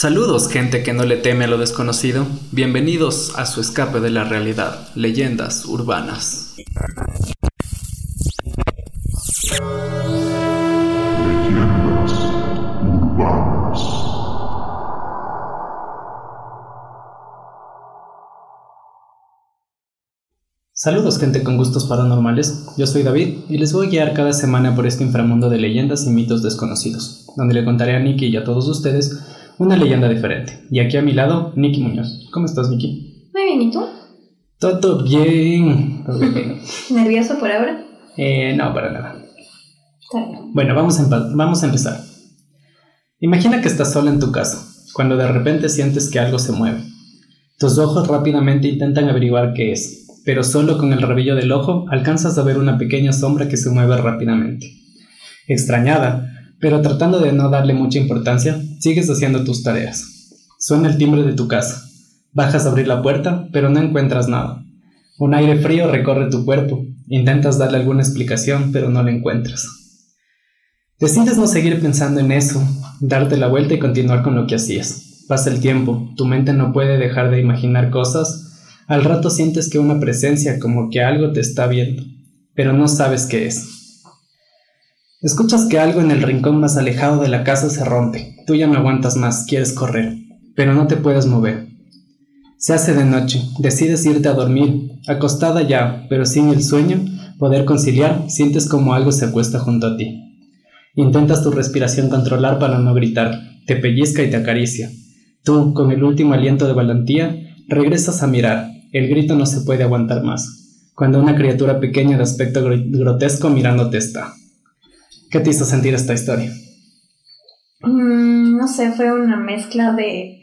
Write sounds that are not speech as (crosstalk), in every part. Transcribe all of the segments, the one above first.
Saludos gente que no le teme a lo desconocido, bienvenidos a su escape de la realidad, leyendas urbanas. Leyendas urbanas. Saludos gente con gustos paranormales, yo soy David y les voy a guiar cada semana por este inframundo de leyendas y mitos desconocidos, donde le contaré a Nicky y a todos ustedes una leyenda diferente. Y aquí a mi lado, Nicky Muñoz. ¿Cómo estás, Nicky? Muy bien, ¿y tú? Todo bien. Todo bien. (laughs) ¿Nervioso por ahora? Eh, no, para nada. Está bien. Bueno, vamos a, vamos a empezar. Imagina que estás sola en tu casa, cuando de repente sientes que algo se mueve. Tus ojos rápidamente intentan averiguar qué es, pero solo con el rabillo del ojo alcanzas a ver una pequeña sombra que se mueve rápidamente. Extrañada, pero tratando de no darle mucha importancia, sigues haciendo tus tareas. Suena el timbre de tu casa. Bajas a abrir la puerta, pero no encuentras nada. Un aire frío recorre tu cuerpo. Intentas darle alguna explicación, pero no la encuentras. Decides no seguir pensando en eso, darte la vuelta y continuar con lo que hacías. Pasa el tiempo, tu mente no puede dejar de imaginar cosas. Al rato sientes que una presencia, como que algo te está viendo, pero no sabes qué es. Escuchas que algo en el rincón más alejado de la casa se rompe. Tú ya no aguantas más, quieres correr, pero no te puedes mover. Se hace de noche, decides irte a dormir, acostada ya, pero sin el sueño, poder conciliar, sientes como algo se acuesta junto a ti. Intentas tu respiración controlar para no gritar, te pellizca y te acaricia. Tú, con el último aliento de valentía, regresas a mirar, el grito no se puede aguantar más, cuando una criatura pequeña de aspecto gro- grotesco mirándote está. ¿Qué te hizo sentir esta historia? Mm, no sé, fue una mezcla de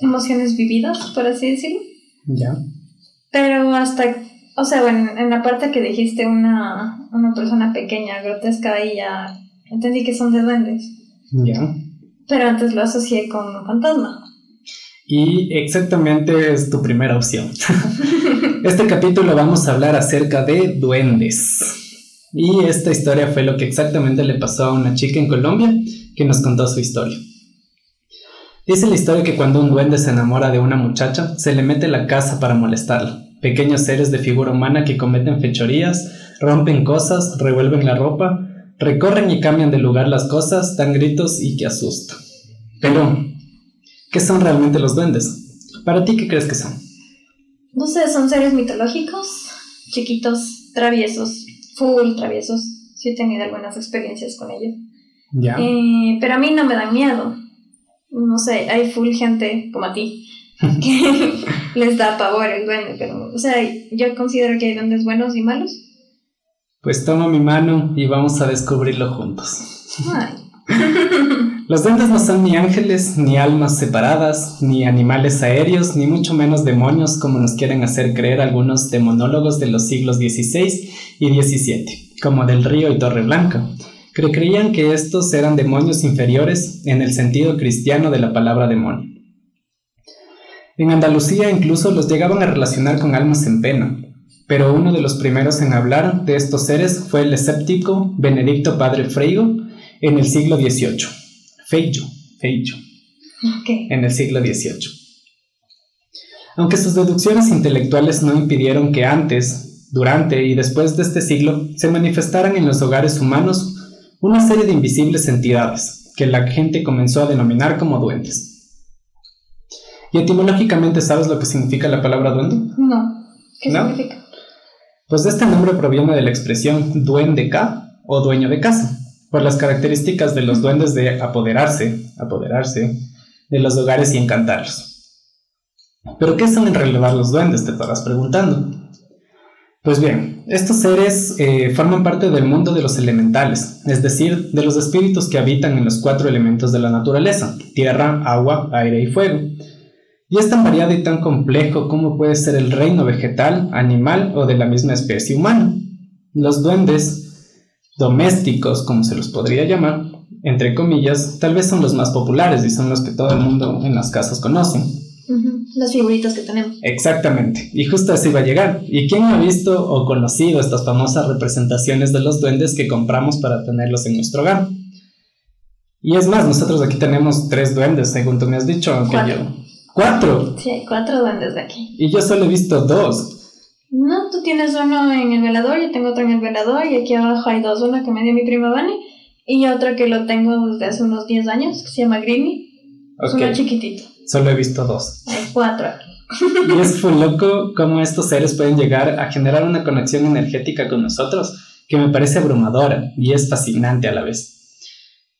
emociones vividas, por así decirlo. ¿Ya? Pero hasta, o sea, bueno, en la parte que dijiste una, una persona pequeña, grotesca, ahí ya entendí que son de duendes. ¿Ya? Pero antes lo asocié con un fantasma. Y exactamente es tu primera opción. (laughs) este capítulo vamos a hablar acerca de duendes. Y esta historia fue lo que exactamente le pasó a una chica en Colombia que nos contó su historia. Dice la historia que cuando un duende se enamora de una muchacha, se le mete en la casa para molestarla. Pequeños seres de figura humana que cometen fechorías, rompen cosas, revuelven la ropa, recorren y cambian de lugar las cosas, dan gritos y que asusta. Pero, ¿qué son realmente los duendes? ¿Para ti qué crees que son? No sé, son seres mitológicos, chiquitos, traviesos, full traviesos. Sí he tenido algunas experiencias con ellos. ¿Ya? Eh, pero a mí no me dan miedo. No sé, hay full gente como a ti (laughs) que les da pavor el duende, pero, o sea, yo considero que hay duendes buenos y malos. Pues toma mi mano y vamos a descubrirlo juntos. Ay, (laughs) Los duendes no son ni ángeles, ni almas separadas, ni animales aéreos, ni mucho menos demonios como nos quieren hacer creer algunos demonólogos de los siglos XVI y XVII, como Del Río y Torreblanca, que creían que estos eran demonios inferiores en el sentido cristiano de la palabra demonio. En Andalucía incluso los llegaban a relacionar con almas en pena, pero uno de los primeros en hablar de estos seres fue el escéptico Benedicto Padre Freigo en el siglo XVIII. Feillo, ok. en el siglo XVIII. Aunque sus deducciones intelectuales no impidieron que antes, durante y después de este siglo se manifestaran en los hogares humanos una serie de invisibles entidades que la gente comenzó a denominar como duendes. ¿Y etimológicamente sabes lo que significa la palabra duende? No, ¿qué ¿No? significa? Pues este nombre proviene de la expresión duende ca o dueño de casa, por las características de los duendes de apoderarse, apoderarse de los hogares y encantarlos. ¿Pero qué son en realidad los duendes? Te estarás preguntando. Pues bien, estos seres eh, forman parte del mundo de los elementales, es decir, de los espíritus que habitan en los cuatro elementos de la naturaleza, tierra, agua, aire y fuego. Y es tan variado y tan complejo como puede ser el reino vegetal, animal o de la misma especie humana. Los duendes domésticos, como se los podría llamar, entre comillas, tal vez son los más populares y son los que todo el mundo en las casas conocen. Ujú, Las figuritas que tenemos. Exactamente, y justo así va a llegar. ¿Y quién ha visto o conocido estas famosas representaciones de los duendes que compramos para tenerlos en nuestro hogar? Y es más, nosotros aquí tenemos tres duendes, según tú me has dicho, aunque Cuatro. yo... ¿Cuatro? Sí, hay cuatro duendes de aquí. Y yo solo he visto dos. No, tú tienes uno en el velador, yo tengo otro en el velador y aquí abajo hay dos, uno que me dio mi prima Vani y otro que lo tengo desde hace unos 10 años, que se llama Greeny, es Ok, uno chiquitito. solo he visto dos. Hay cuatro aquí. (laughs) Y es muy loco cómo estos seres pueden llegar a generar una conexión energética con nosotros que me parece abrumadora y es fascinante a la vez.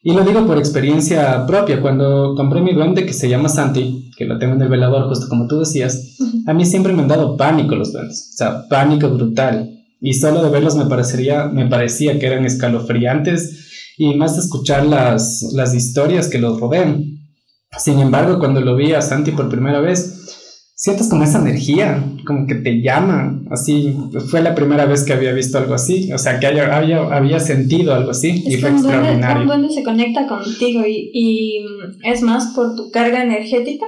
Y lo digo por experiencia propia. Cuando compré mi duende que se llama Santi, que lo tengo en el velador, justo como tú decías, a mí siempre me han dado pánico los duendes. O sea, pánico brutal. Y solo de verlos me, parecería, me parecía que eran escalofriantes y más de escuchar las, las historias que los rodean. Sin embargo, cuando lo vi a Santi por primera vez, sientes como esa energía, como que te llama, así, fue la primera vez que había visto algo así, o sea, que haya- había, había sentido algo así y Es fue duende, extraordinario. duende se conecta contigo y, y es más por tu carga energética,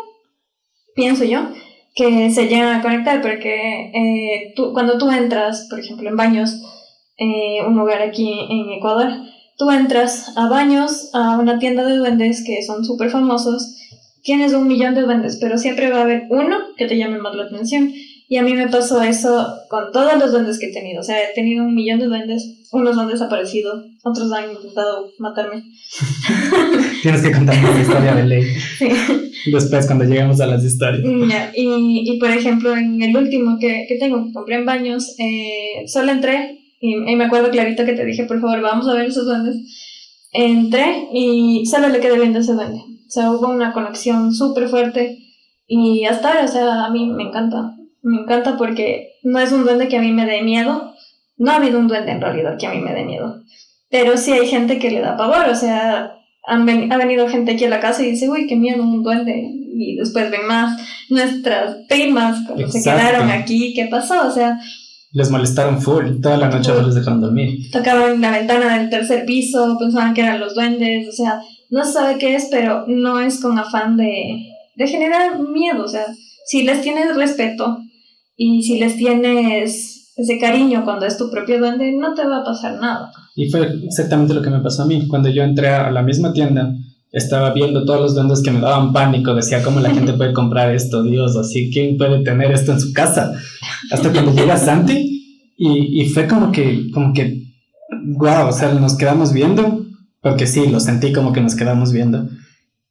pienso yo, que se llegan a conectar porque eh, tú- cuando tú entras, por ejemplo, en baños, eh, un lugar aquí en Ecuador, tú entras a baños, a una tienda de duendes que son súper famosos, tienes un millón de duendes, pero siempre va a haber uno que te llame más la atención. Y a mí me pasó eso con todos los duendes que he tenido. O sea, he tenido un millón de duendes, unos han desaparecido, otros han intentado matarme. (laughs) Tienes que contarme la historia de ley (laughs) Sí. después cuando lleguemos a las historias. Ya, Y, y por ejemplo, en el último que, que tengo, que compré en baños, eh, solo entré y, y me acuerdo clarito que te dije, por favor, vamos a ver esos duendes. Entré y solo le quedé viendo a ese duende. O sea, hubo una conexión súper fuerte y hasta ahora, o sea, a mí me encanta. Me encanta porque no es un duende que a mí me dé miedo. No ha habido un duende en realidad que a mí me dé miedo. Pero sí hay gente que le da pavor, o sea, han ven- ha venido gente aquí a la casa y dice, uy, qué miedo, un duende. Y después ven más nuestras primas cuando se Exacto. quedaron aquí, ¿qué pasó? O sea, Les molestaron full, toda la noche no les dejaron dormir. tocaban la ventana del tercer piso, pensaban que eran los duendes, o sea, no sabe qué es, pero no es con afán de, de generar miedo, o sea, si les tienes respeto y si les tienes ese cariño cuando es tu propio duende, no te va a pasar nada. Y fue exactamente lo que me pasó a mí. Cuando yo entré a la misma tienda, estaba viendo todos los duendes que me daban pánico. Decía, ¿cómo la gente puede comprar esto? Dios, así, ¿quién puede tener esto en su casa? Hasta cuando llega Santi y, y fue como que, como que, wow, o sea, nos quedamos viendo, porque sí, lo sentí como que nos quedamos viendo.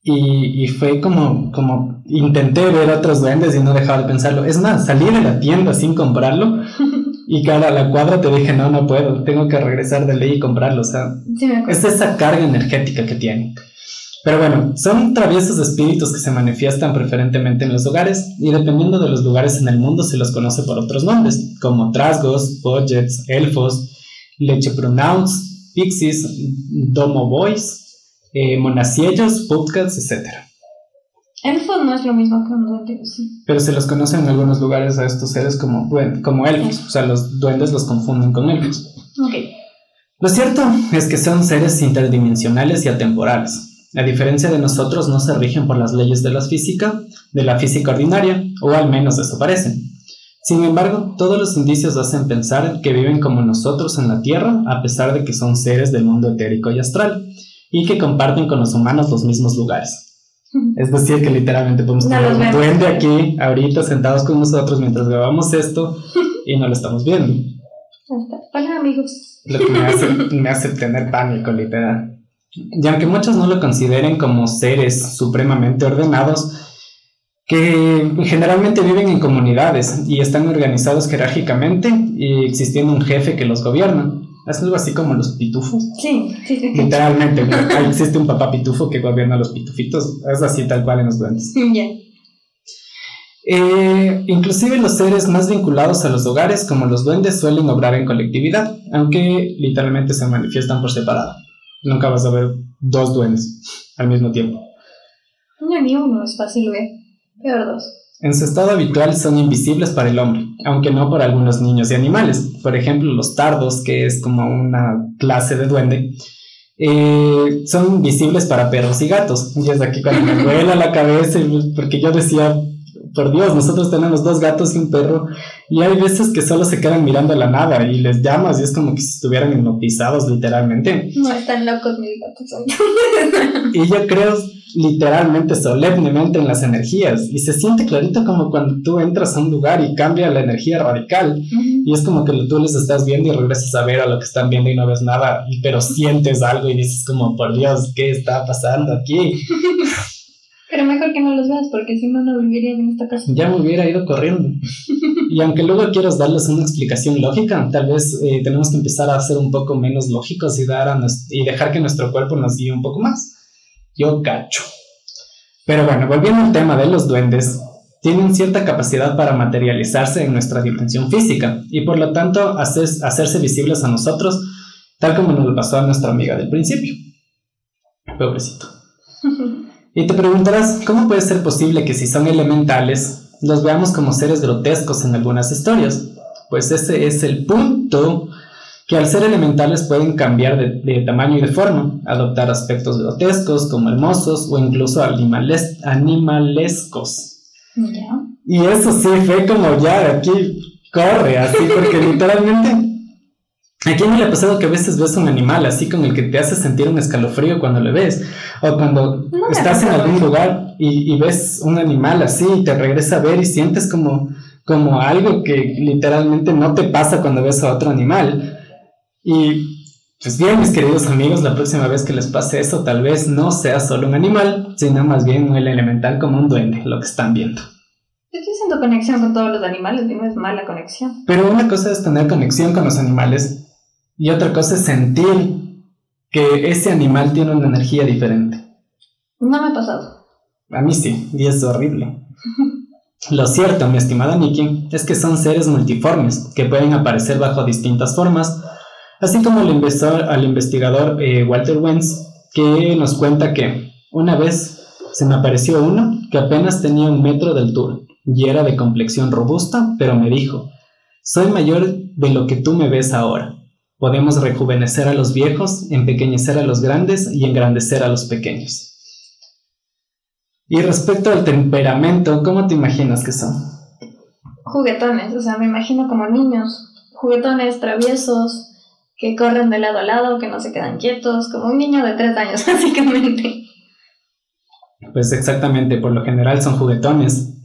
Y, y fue como, como, intenté ver otros duendes y no dejaba de pensarlo. Es más, salí de la tienda sin comprarlo (laughs) y cara a la cuadra te dije, no, no puedo, tengo que regresar de ley y comprarlo. O sea, Sí, es esa carga energética que tienen. Pero bueno, son traviesos espíritus que se manifiestan preferentemente en los hogares y dependiendo de los lugares en el mundo se los conoce por otros nombres, como trasgos, budgets, elfos, lechepronauts, pixies, domo boys, eh, monaciellos, puttcats, etc. Elfo no es lo mismo que un duende, sí. Pero se los conoce en algunos lugares a estos seres como, duen- como elfos, o sea, los duendes los confunden con elfos. Ok. Lo cierto es que son seres interdimensionales y atemporales. A diferencia de nosotros, no se rigen por las leyes de la física, de la física ordinaria, o al menos eso parecen. Sin embargo, todos los indicios hacen pensar que viven como nosotros en la Tierra, a pesar de que son seres del mundo etérico y astral, y que comparten con los humanos los mismos lugares. (laughs) Es decir, que literalmente podemos No tener un duende aquí, ahorita sentados con nosotros mientras grabamos esto, y no lo estamos viendo. Hola, amigos. lo que me hace, (laughs) me hace tener pánico, literal. Y aunque muchos no lo consideren como seres supremamente ordenados, que generalmente viven en comunidades y están organizados jerárquicamente y existiendo un jefe que los gobierna. Es algo así como los pitufos. Sí, sí, sí. Literalmente, existe un papá pitufo que gobierna a los pitufitos. Es así tal cual en los duendes. (laughs) Ya. Eh, inclusive los seres más vinculados a los hogares, como los duendes, suelen obrar en colectividad, aunque literalmente se manifiestan por separado. Nunca vas a ver dos duendes al mismo tiempo. No, ni uno es fácil ver. Peor. En su estado habitual son invisibles para el hombre, aunque no por algunos niños y animales. Por ejemplo, los tardos, que es como una clase de duende, eh, son visibles para perros y gatos. Y es aquí cuando me vuela la cabeza, porque yo decía, por Dios, nosotros tenemos dos gatos y un perro y hay veces que solo se quedan mirando a la nada y les llamas y es como que si estuvieran hipnotizados literalmente. No están locos mis gatos. Y yo creo literalmente, solemnemente en las energías y se siente clarito como cuando tú entras a un lugar y cambia la energía radical y es como que tú les estás viendo y regresas a ver a lo que están viendo y no ves nada, pero sientes algo y dices como, por Dios, ¿qué está pasando aquí? (laughs) Pero mejor que no los veas porque si no, no vivirías en esta casa. Ya me hubiera ido corriendo. (laughs) Y aunque luego quieras darles una explicación lógica, tal vez eh, tenemos que empezar a ser un poco menos lógicos y, dar a nues- y dejar que nuestro cuerpo nos guíe un poco más. Yo cacho. Pero bueno, volviendo al tema de los duendes, tienen cierta capacidad para materializarse en nuestra dimensión física y por lo tanto hacer- hacerse visibles a nosotros, tal como nos lo pasó a nuestra amiga del principio. Pobrecito. (laughs) Y te preguntarás, ¿cómo puede ser posible que si son elementales, los veamos como seres grotescos en algunas historias? Pues ese es el punto, que al ser elementales pueden cambiar de, de tamaño y de forma, adoptar aspectos grotescos como hermosos o incluso animales, animalescos. Ya. Y eso sí fue como ya, aquí corre, así, porque (laughs) literalmente... ¿A quién no le ha pasado que a veces ves un animal así con el que te hace sentir un escalofrío cuando lo ves? O cuando No estás en algún lugar y, y ves un animal así y te regresa a ver y sientes como, como algo que literalmente no te pasa cuando ves a otro animal. Y pues bien, mis queridos amigos, la próxima vez que les pase eso, tal vez no sea solo un animal, sino más bien el elemental como un duende, lo que están viendo. Yo estoy haciendo conexión con todos los animales y no es mala conexión. Pero una cosa es tener conexión con los animales y otra cosa es sentir que ese animal tiene una energía diferente. No me ha pasado. A mí sí, y es horrible. (laughs) Lo cierto, mi estimada Nikki, es que son seres multiformes que pueden aparecer bajo distintas formas, así como el investigador, al investigador eh, Walter Wenz, que nos cuenta que una vez se me apareció uno que apenas tenía un metro de altura y era de complexión robusta, pero me dijo, soy mayor de lo que tú me ves ahora. Podemos rejuvenecer a los viejos, empequeñecer a los grandes y engrandecer a los pequeños. Y respecto al temperamento, ¿cómo te imaginas que son? Juguetones, o sea, me imagino como niños. Juguetones, traviesos, que corren de lado a lado, que no se quedan quietos, como un niño de tres años, (laughs) básicamente. Pues exactamente, por lo general son juguetones.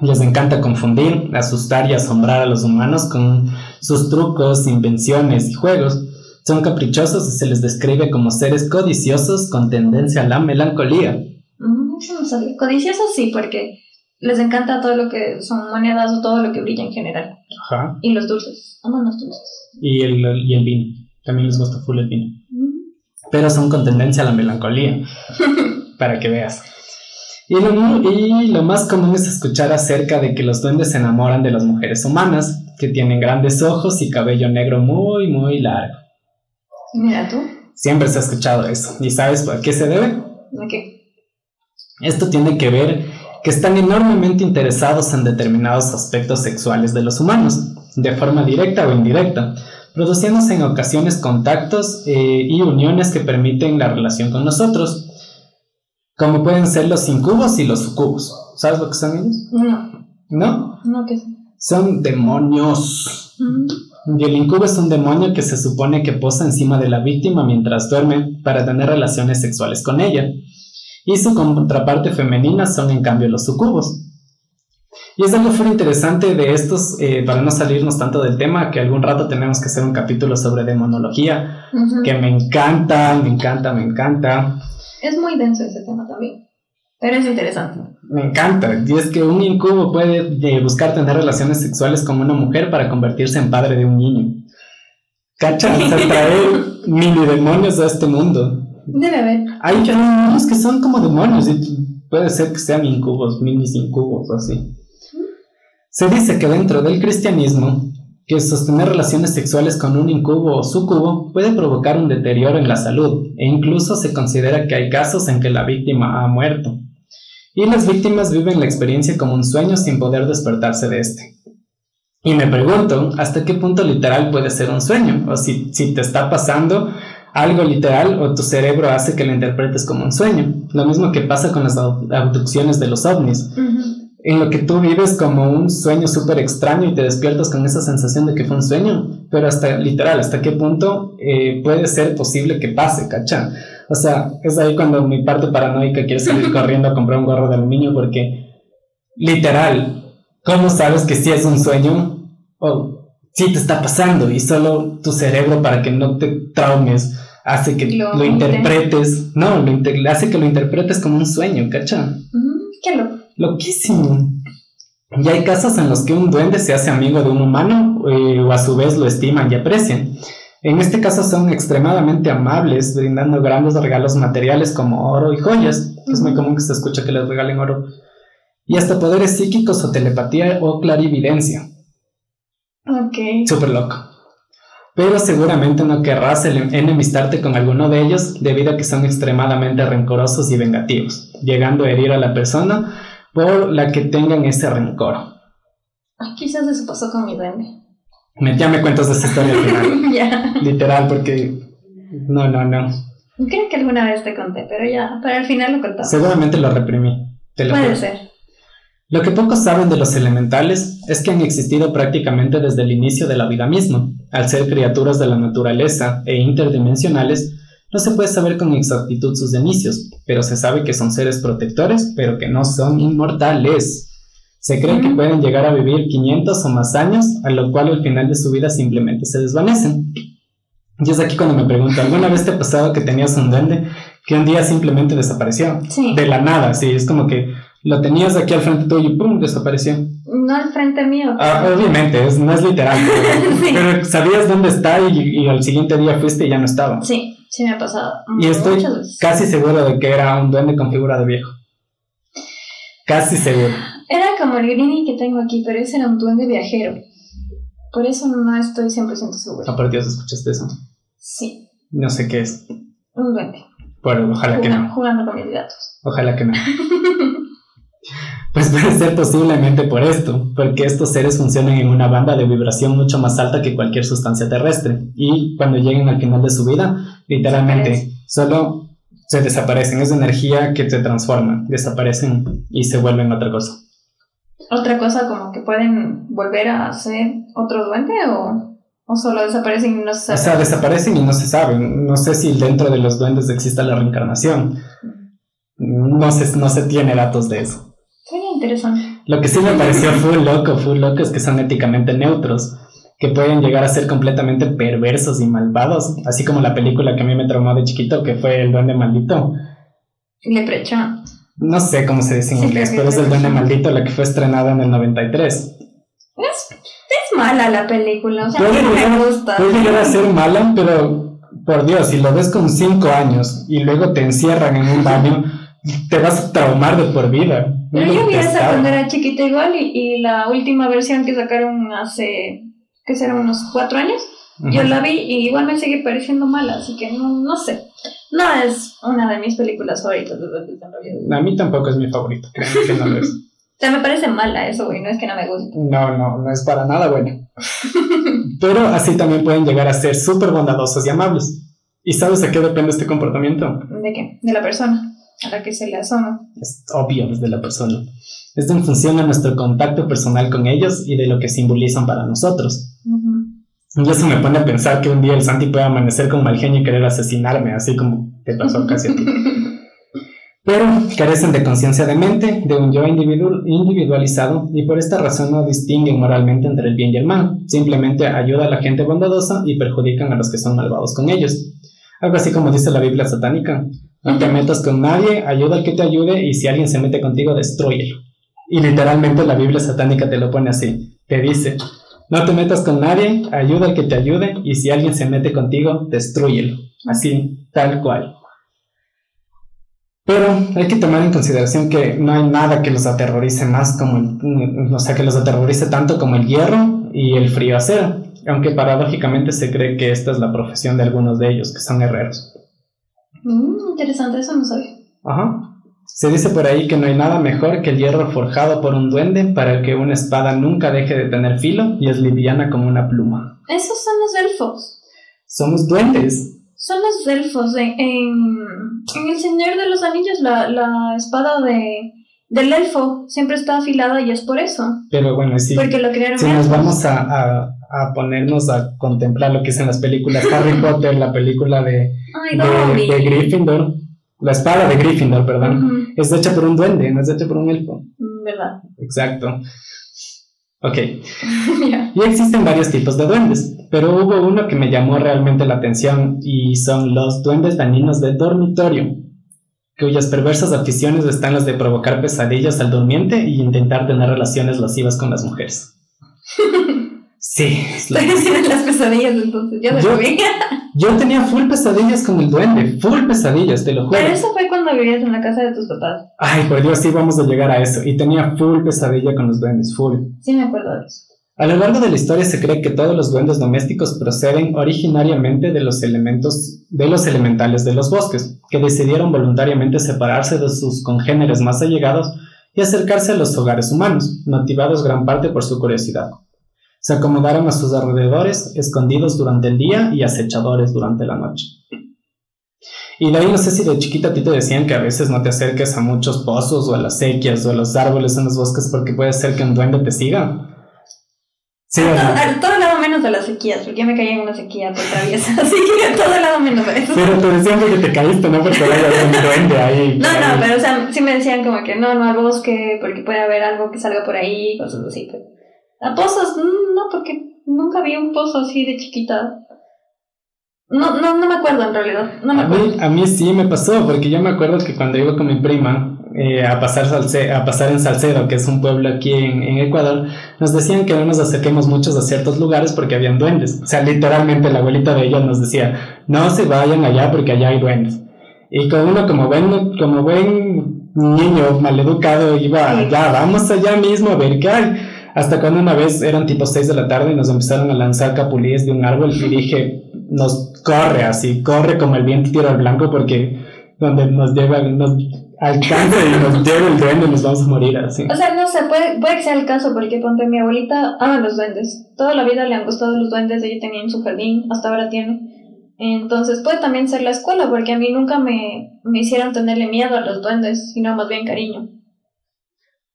Les encanta confundir, asustar y asombrar a los humanos con sus trucos, invenciones y juegos. Son caprichosos y se les describe como seres codiciosos con tendencia a la melancolía. Mm, eso no sabía. Codiciosos sí, porque les encanta todo lo que son monedas o todo lo que brilla en general. Ajá. Y los dulces. Aman los dulces. Y el, y el vino. También les gusta full el vino. Pero son con tendencia a la melancolía, (laughs) para que veas. Y lo, y lo más común es escuchar acerca de que los duendes se enamoran de las mujeres humanas, que tienen grandes ojos y cabello negro muy, muy largo. Mira tú. Siempre se ha escuchado eso. ¿Y sabes a qué se debe? ¿De qué? Esto tiene que ver que están enormemente interesados en determinados aspectos sexuales de los humanos, de forma directa o indirecta, produciéndose en ocasiones contactos eh, y uniones que permiten la relación con nosotros, como pueden ser los incubos y los sucubos. ¿Sabes lo que son ellos? No, ¿No? no que Son demonios. Mm. Y el incubo es un demonio que se supone que posa encima de la víctima mientras duerme para tener relaciones sexuales con ella. Y su contraparte femenina son en cambio los sucubos. Y es algo muy interesante de estos, eh, para no salirnos tanto del tema, que algún rato tenemos que hacer un capítulo sobre demonología, que me encanta, me encanta, me encanta, Es muy denso ese tema también. Pero es interesante. me encanta. Y es que un incubo puede eh, buscar tener relaciones sexuales con una mujer para convertirse en padre de un niño. Cacha, hasta traer (laughs) mini demonios a este mundo. Debe haber. Hay demonios que son como demonios y puede ser que sean incubos, minis incubos, así. Se dice que dentro del cristianismo, que sostener relaciones sexuales con un incubo o sucubo puede provocar un deterioro en la salud e incluso se considera que hay casos en que la víctima ha muerto. Y las víctimas viven la experiencia como un sueño sin poder despertarse de este. Y me pregunto, ¿hasta qué punto literal puede ser un sueño? O si, si te está pasando algo literal o tu cerebro hace que lo interpretes como un sueño. Lo mismo que pasa con las abducciones de los ovnis. En lo que tú vives como un sueño súper extraño y te despiertas con esa sensación de que fue un sueño, pero hasta literal, hasta qué punto eh, puede ser posible que pase, ¿cacha? O sea, es ahí cuando mi parte paranoica quiere salir (laughs) corriendo a comprar un gorro de aluminio porque literal, ¿cómo sabes que sí es un sueño? O sí te está pasando y solo tu cerebro para que no te traumes hace que lo, interpretes, no, lo hace que lo interpretes como un sueño, ¿cacha? qué loco. Loquísimo. Y hay casos en los que un duende se hace amigo de un humano eh, o a su vez lo estiman y aprecian. En este caso son extremadamente amables, brindando grandes regalos materiales como oro y joyas. Es muy común que se escuche que les regalen oro. Y hasta poderes psíquicos o telepatía o clarividencia. Ok. Súper loco. Pero seguramente no querrás enemistarte con alguno de ellos debido a que son extremadamente rencorosos y vengativos, llegando a herir a la persona por la que tengan ese rencor. quizás eso pasó con mi duende. Me, ya me cuentas de esa historia al final. (laughs) ya. Literal, porque. No, no, no. Creo que alguna vez te conté, pero ya, para el final lo contamos. Seguramente lo reprimí. Puede ser. Lo que pocos saben de los elementales es que han existido prácticamente desde el inicio de la vida misma. Al ser criaturas de la naturaleza e interdimensionales, no se puede saber con exactitud sus inicios, pero se sabe que son seres protectores, pero que no son inmortales. Se cree que pueden llegar a vivir 500 o más años, a lo cual al final de su vida simplemente se desvanecen. Y es aquí cuando me pregunto, ¿alguna vez te ha pasado que tenías un duende que un día simplemente desapareció? Sí. De la nada, sí, es como que lo tenías aquí al frente tuyo y ¡pum! desapareció. No al frente mío. Ah, obviamente, no es literal, (laughs) pero, sabías dónde está y, y, al siguiente día fuiste y ya no estaba. Sí, sí me ha pasado. Y estoy casi seguro de que era un duende con figura de viejo. Casi seguro. Era como el Greenie que tengo aquí, pero ese era un duende viajero. Por eso no estoy 100% seguro. Ah, por Dios, ¿escuchaste eso? Sí. No sé qué es. Un duende. Bueno, ojalá que no. Jugando con mis datos. Ojalá que no. (laughs) (laughs) Pues puede ser posiblemente por esto, porque estos seres funcionan en una banda de vibración mucho más alta que cualquier sustancia terrestre y cuando lleguen al final de su vida, literalmente solo se desaparecen, es energía que se transforma, desaparecen y se vuelven otra cosa. ¿Otra cosa como que pueden volver a ser otro duende o, o solo desaparecen y no se sabe? O sea, desaparecen y no se saben. No sé si dentro de los duendes exista la reencarnación. No se, no se tiene datos de eso. Sería interesante. Lo que sí me pareció full loco, full loco es que son éticamente neutros, que pueden llegar a ser completamente perversos y malvados, así como la película que a mí me traumó de chiquito, que fue El Duende Maldito. Leprechaun. No sé cómo se dice en inglés, pero es El Duende Maldito, la que fue estrenada en el 93. Es, es mala la película, o sea, puede no me gusta. Puede llegar a ser mala, pero por Dios, si lo ves con 5 años y luego te encierran en un baño, te vas a traumar de por vida. Pero yo vi esa cuando era chiquita igual y, y, la última versión que sacaron hace, que serán unos cuatro años, yo la vi y igual me sigue pareciendo mala, así que no, no sé. No es una de mis películas favoritas de A mí tampoco es mi que no lo es. O sea, me parece mala eso, güey, no es que no me guste. No, no, no es para nada bueno. (laughs) Pero así también pueden llegar a ser súper bondadosos y amables. ¿Y sabes de qué depende este comportamiento? ¿De qué? De la persona a la que se le asoma. Es obvio desde la persona. Esto en función a nuestro contacto personal con ellos y de lo que simbolizan para nosotros. Y eso me pone a pensar que un día el Santi puede amanecer con mal genio y querer asesinarme, así como te pasó casi a ti. (laughs) Pero carecen de conciencia de mente, de un yo individualizado y por esta razón no distinguen moralmente entre el bien y el mal. Simplemente ayuda a la gente bondadosa y perjudican a los que son malvados con ellos. Algo así como dice la Biblia satánica. No te metas con nadie, ayuda al que te ayude y si alguien se mete contigo, destruyelo. Y literalmente la Biblia satánica te lo pone así. Te dice, no te metas con nadie, ayuda al que te ayude y si alguien se mete contigo, destruyelo. Así, tal cual. Pero hay que tomar en consideración que no hay nada que los aterrorice más como el, o sea, que los aterrorice tanto como el hierro y el frío acero, aunque paradójicamente se cree que esta es la profesión de algunos de ellos, que son herreros. Mm, interesante, eso no sabía. Ajá. Se dice por ahí que no hay nada mejor que el hierro forjado por un duende para que una espada nunca deje de tener filo y es liviana como una pluma. Esos son los elfos. Somos duendes. Son los elfos. En, en, El Señor de los Anillos, la, la espada de del elfo siempre está afilada y es por eso. Pero bueno, sí. Porque lo crearon Si nos vamos a, a- a ponernos a contemplar lo que es en las películas Harry (laughs) Potter, la película de, Ay, de, Gryffindor, la espada de Gryffindor, perdón, es hecha por un duende, no es hecha por un elfo. mm, ¿Verdad? Exacto. Ok. (laughs) Ya. Y existen varios tipos de duendes, pero hubo uno que me llamó realmente la atención y son los duendes dañinos de dormitorio, cuyas perversas aficiones están las de provocar pesadillas al durmiente y intentar tener relaciones lascivas con las mujeres. (laughs) Sí, Estoy haciendo las pesadillas entonces. Yo Yo- lo vi. (laughs) yo tenía full pesadillas con el duende, full pesadillas, te lo juro. Pero eso fue cuando vivías en la casa de tus papás. Ay, por Dios, sí vamos a llegar a eso. Y tenía full pesadilla con los duendes, full. Sí me acuerdo de eso. A lo largo de la historia se cree que todos los duendes domésticos proceden originariamente de los elementos, de los elementales de los bosques, que decidieron voluntariamente separarse de sus congéneres más allegados y acercarse a los hogares humanos, motivados gran parte por su curiosidad. Se acomodaron a sus alrededores, escondidos durante el día y acechadores durante la noche. Y de ahí no sé si de chiquita a ti te decían que a veces no te acerques a muchos pozos o a las sequias o a los árboles en los bosques porque puede ser que un duende te siga. Sí, no? A todo lado menos de las sequías, porque yo me caí en una sequía por traviesa. (laughs) Así que a todo lado menos de eso. Pero te decían que te caíste, no porque haya un duende ahí. No, no, ahí. pero o sea, sí me decían como que no, no al bosque, porque puede haber algo que salga por ahí, cosas así. Pero a pozos, mm, no, porque nunca vi un pozo así de chiquita. No, no, no me acuerdo en realidad, no me A mí, acuerdo. a mí sí me pasó, porque yo me acuerdo que cuando iba con mi prima eh, a, pasar Salce- a pasar en Salcedo, que es un pueblo aquí en, en Ecuador, nos decían que no nos acerquemos muchos a ciertos lugares porque habían duendes. O sea, literalmente la abuelita de ella nos decía, no se vayan allá porque allá hay duendes. Y con uno como buen, como buen niño maleducado iba allá, vamos allá mismo a ver qué hay. Hasta cuando una vez eran tipo 6 de la tarde y nos empezaron a lanzar capulíes de un árbol y dije, nos corre así, corre como el viento tiro al blanco porque donde nos lleva, nos alcanza y nos lleva el duende nos vamos a morir así. O sea, no sé, puede, puede que sea el caso, porque ponte mi abuelita ama los duendes. Toda la vida le han gustado los duendes, ella tenía en su jardín, hasta ahora tiene. Entonces puede también ser la escuela, porque a mí nunca me, me hicieron tenerle miedo a los duendes, sino más bien cariño.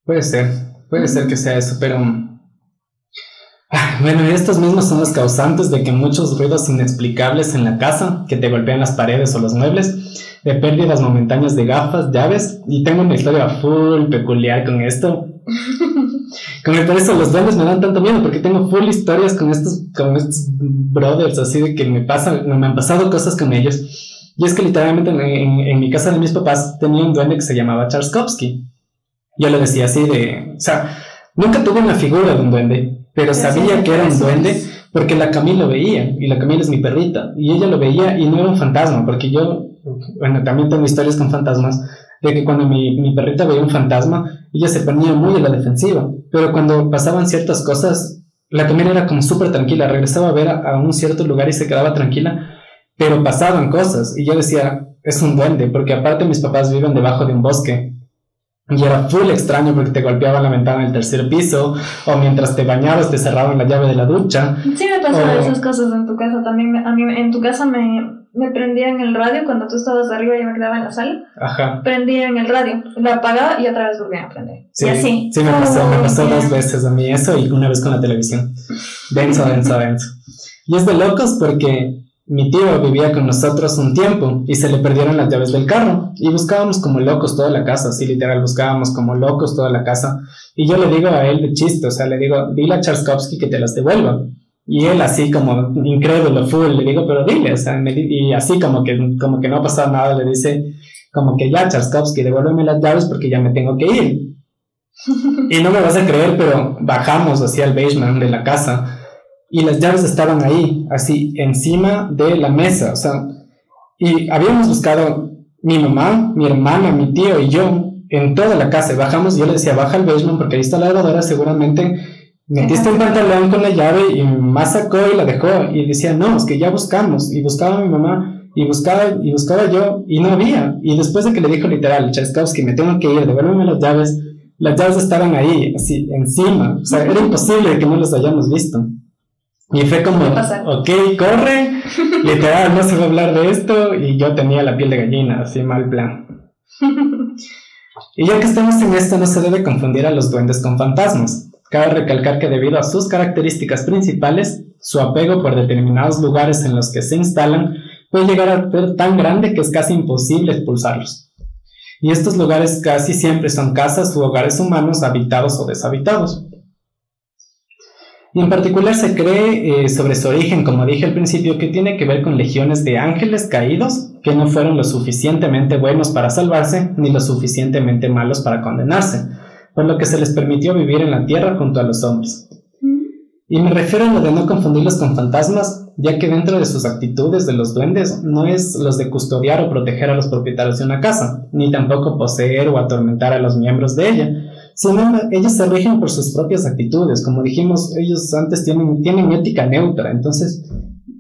Puede ser, puede ser que sea eso, pero... Ah, Bueno, estos mismos son los causantes de que muchos ruidos inexplicables en la casa, que te golpean las paredes o los muebles, de pérdidas momentáneas de gafas, llaves, y tengo una historia full peculiar con esto. (laughs) Con el por eso los duendes me dan tanto miedo, porque tengo full historias con estos, con estos brothers, así de que me pasan, me han pasado cosas con ellos. Y es que literalmente en, en- en mi casa de mis papás tenía un duende que se llamaba Charskovsky. Yo lo decía así de, o sea, nunca tuve una figura de un duende, pero sabía que era un duende porque la Camila lo veía, y la Camila es mi perrita, y ella lo veía y no era un fantasma, porque yo, bueno, también tengo historias con fantasmas, de que cuando mi, mi perrita veía un fantasma, ella se ponía muy a la defensiva, pero cuando pasaban ciertas cosas, la Camila era como súper tranquila, regresaba a ver a, a un cierto lugar y se quedaba tranquila, pero pasaban cosas, y yo decía, es un duende, porque aparte mis papás viven debajo de un bosque, y era full extraño porque te golpeaban la ventana del tercer piso, o mientras te bañabas te cerraban la llave de la ducha. Sí me pasaron Oh. esas cosas en tu casa también. A mí en tu casa me, me prendían el radio cuando tú estabas arriba y yo me quedaba en la sala. Ajá. Prendían el radio, lo apagaba y otra vez volvían a prender. Sí, y así. sí me pasó, me pasó dos veces a mí eso y una vez con la televisión. Denso, denso, denso. Y es de locos porque mi tío vivía con nosotros un tiempo y se le perdieron las llaves del carro y buscábamos como locos toda la casa, así literal, buscábamos como locos toda la casa. Y yo le digo a él de chiste, o sea, le digo, dile a Charskovsky que te las devuelva. Y él así como incrédulo, full, le digo, pero dile, o sea, me y así como que, como que no ha pasado nada, le dice, como que ya, Charskovsky, devuélveme las llaves porque ya me tengo que ir. (laughs) Y no me vas a creer, pero bajamos hacia el basement de la casa y las llaves estaban ahí, así, encima de la mesa, o sea, y habíamos buscado mi mamá, mi hermana, mi tío y yo en toda la casa. Bajamos y yo le decía, baja al basement porque ahí está la lavadora, seguramente metiste un pantalón con la llave y mi mamá sacó y la dejó y decía, no, es que ya buscamos y buscaba a mi mamá y buscaba y buscaba yo y no había. Y después de que le dijo literal, Chaskovsky, me tengo que ir, devuélveme las llaves, las llaves estaban ahí, así, encima, o sea, era imposible que no las hayamos visto. Y fue como, ok, corre, (laughs) literal, no se va a hablar de esto, y yo tenía la piel de gallina, así mal plan. (laughs) Y ya que estamos en esto, no se debe confundir a los duendes con fantasmas. Cabe recalcar que debido a sus características principales, su apego por determinados lugares en los que se instalan puede llegar a ser tan grande que es casi imposible expulsarlos. Y estos lugares casi siempre son casas u hogares humanos habitados o deshabitados. Y en particular se cree eh, sobre su origen, como dije al principio, que tiene que ver con legiones de ángeles caídos que no fueron lo suficientemente buenos para salvarse ni lo suficientemente malos para condenarse, por lo que se les permitió vivir en la tierra junto a los hombres. Y me refiero a lo de no confundirlos con fantasmas, ya que dentro de sus actitudes de los duendes no es los de custodiar o proteger a los propietarios de una casa, ni tampoco poseer o atormentar a los miembros de ella, sino ellos se rigen por sus propias actitudes. Como dijimos, ellos antes tienen, tienen ética neutra, entonces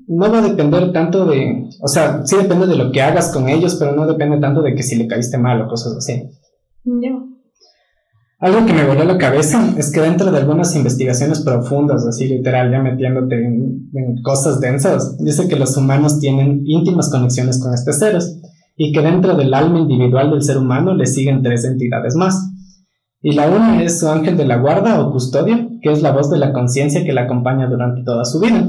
no va a depender tanto de, o sea, sí depende de lo que hagas con ellos, pero no depende tanto de que si le caíste mal o cosas así. Algo que me voló la cabeza es que dentro de algunas investigaciones profundas, así literal, ya metiéndote en, en, cosas densas, dice que los humanos tienen íntimas conexiones con estos seres y que dentro del alma individual del ser humano le siguen tres entidades más. Y la una es su ángel de la guarda o custodio, que es la voz de la conciencia que la acompaña durante toda su vida.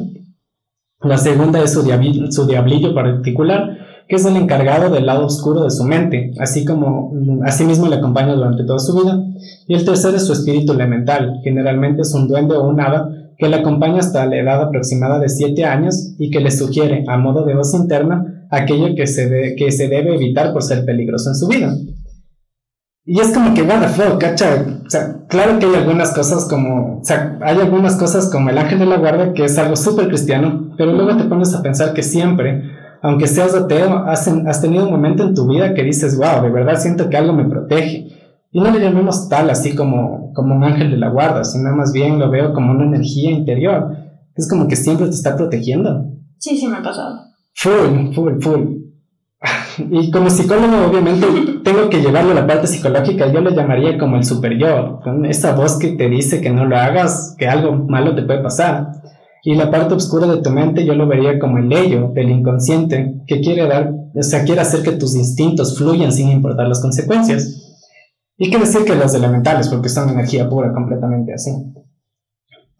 La segunda es su, diablillo particular, que es el encargado del lado oscuro de su mente, así como asimismo le acompaña durante toda su vida. Y el tercero es su espíritu elemental, generalmente es un duende o un hada que le acompaña hasta la edad aproximada de 7 años y que le sugiere, a modo de voz interna, aquello que se, que se debe evitar por ser peligroso en su vida. Y es como que, what the cacha. O sea, claro que hay algunas cosas como, o sea, hay algunas cosas como el ángel de la guarda, que es algo súper cristiano, pero luego te pones a pensar que siempre, aunque seas ateo, has, has tenido un momento en tu vida que dices, wow, de verdad siento que algo me protege. Y no le llamemos tal así como, como un ángel de la guarda, sino más bien lo veo como una energía interior. Es como que siempre te está protegiendo. Sí, sí me ha pasado. Full, full, full. (laughs) Y como psicólogo, obviamente, tengo que llevarlo a la parte psicológica. Yo lo llamaría como el super yo, esa voz que te dice que no lo hagas, que algo malo te puede pasar. Y la parte oscura de tu mente yo lo vería como el ello del inconsciente, que quiere dar, o sea, quiere hacer que tus instintos fluyan sin importar las consecuencias. Y que decir que los elementales, porque son energía pura, completamente así.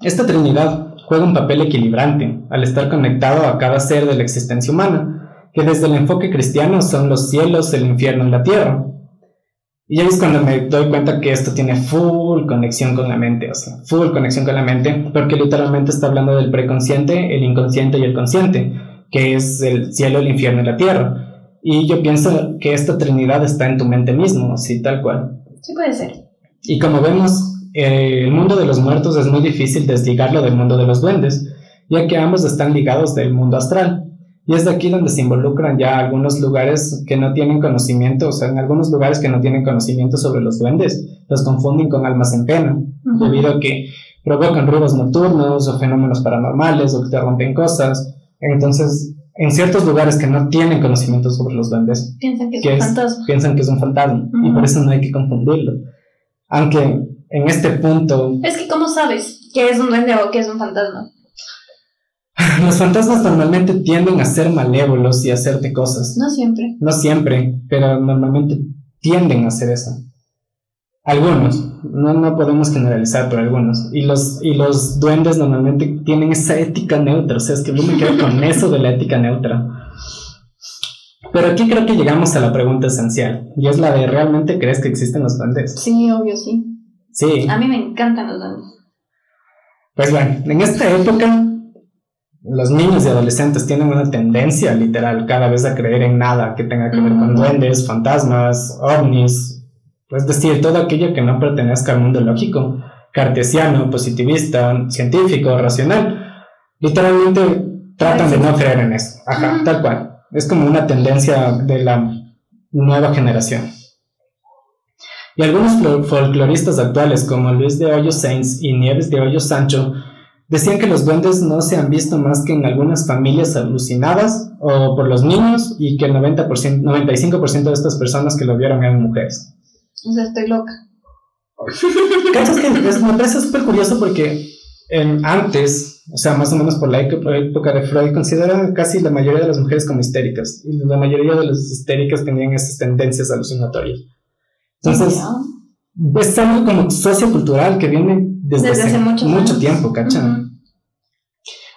Esta Trinidad juega un papel equilibrante al estar conectado a cada ser de la existencia humana que desde el enfoque cristiano son los cielos, el infierno y la tierra. Y ahí es cuando me doy cuenta que esto tiene full conexión con la mente, o sea, full conexión con la mente, porque literalmente está hablando del preconsciente, el inconsciente y el consciente, que es el cielo, el infierno y la tierra. Y yo pienso que esta trinidad está en tu mente mismo, sí, tal cual. Sí puede ser. Y como vemos, eh, el mundo de los muertos es muy difícil desligarlo del mundo de los duendes, ya que ambos están ligados del mundo astral. Y es de aquí donde se involucran ya algunos lugares que no tienen conocimiento, o sea, en algunos lugares que no tienen conocimiento sobre los duendes, los confunden con almas en pena, debido a que provocan ruidos nocturnos o fenómenos paranormales o que te rompen cosas. Entonces, en ciertos lugares que no tienen conocimiento sobre los duendes, piensan que es un fantasma. Piensan que es un fantasma y por eso no hay que confundirlo. Aunque en este punto... Es que, ¿cómo sabes que es un duende o que es un fantasma? (laughs) Los fantasmas normalmente tienden a ser malévolos y a hacerte cosas. No siempre. No siempre, pero normalmente tienden a hacer eso. Algunos, no, no podemos generalizar, pero algunos. Y los, y los duendes normalmente tienen esa ética neutra, o sea, es que yo me quedo con (laughs) eso de la ética neutra. Pero aquí creo que llegamos a la pregunta esencial, y es la de ¿realmente crees que existen los duendes? Sí, obvio, sí. Sí. A mí me encantan los duendes. Pues bueno, en esta época los niños y adolescentes tienen una tendencia literal cada vez a creer en nada que tenga que ver con duendes, fantasmas, ovnis, es decir, todo aquello que no pertenezca al mundo lógico, cartesiano, positivista, científico, racional. Literalmente tratan de no creer en eso. Ajá, tal cual. Es como una tendencia de la nueva generación. Y algunos folcloristas actuales, como Luis de Hoyos Sainz y Nieves de Hoyos Sancho, Decían que los duendes no se han visto más que en algunas familias alucinadas o por los niños y que el 90%, 95% de estas personas que lo vieron eran mujeres. O sea, estoy loca. (laughs) ¿Cachas que es, me parece súper curioso porque antes, o sea, más o menos por la época de Freud, consideraban casi la mayoría de las mujeres como histéricas y la mayoría de las histéricas tenían esas tendencias alucinatorias. Entonces. Es algo como sociocultural que viene desde, Desde hace, hace mucho años. tiempo, ¿cachan? Ujú.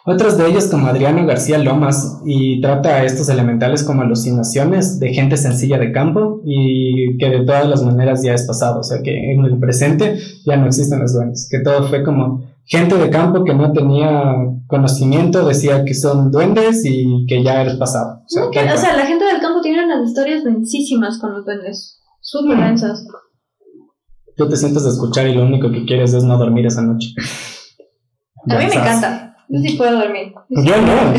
Otros de ellos, como Adriano García Lomas, y trata a estos elementales como alucinaciones de gente sencilla de campo y que de todas las maneras ya es pasado, o sea que en el presente ya no existen los duendes, que todo fue como gente de campo que no tenía conocimiento, decía que son duendes y que ya era pasado. O sea, No, que- o sea, la gente del campo tiene unas historias densísimas con los duendes. Súper Mm. Tú te sientas a escuchar y lo único que quieres es no dormir esa noche. A mí me encanta. Yo sí puedo dormir. Yo no.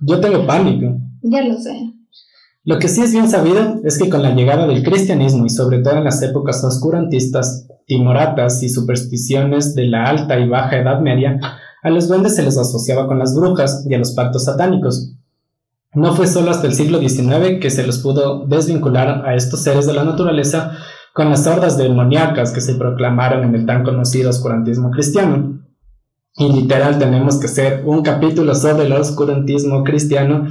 (laughs) Yo tengo pánico. ya lo sé. Lo que sí es bien sabido es que con la llegada del cristianismo y sobre todo en las épocas oscurantistas, timoratas y supersticiones de la alta y baja Edad Media, a los duendes se les asociaba con las brujas y a los pactos satánicos. No fue solo hasta el siglo XIX que se los pudo desvincular a estos seres de la naturaleza con las hordas demoníacas que se proclamaron en el tan conocido oscurantismo cristiano. Y literal tenemos que hacer un capítulo sobre el oscurantismo cristiano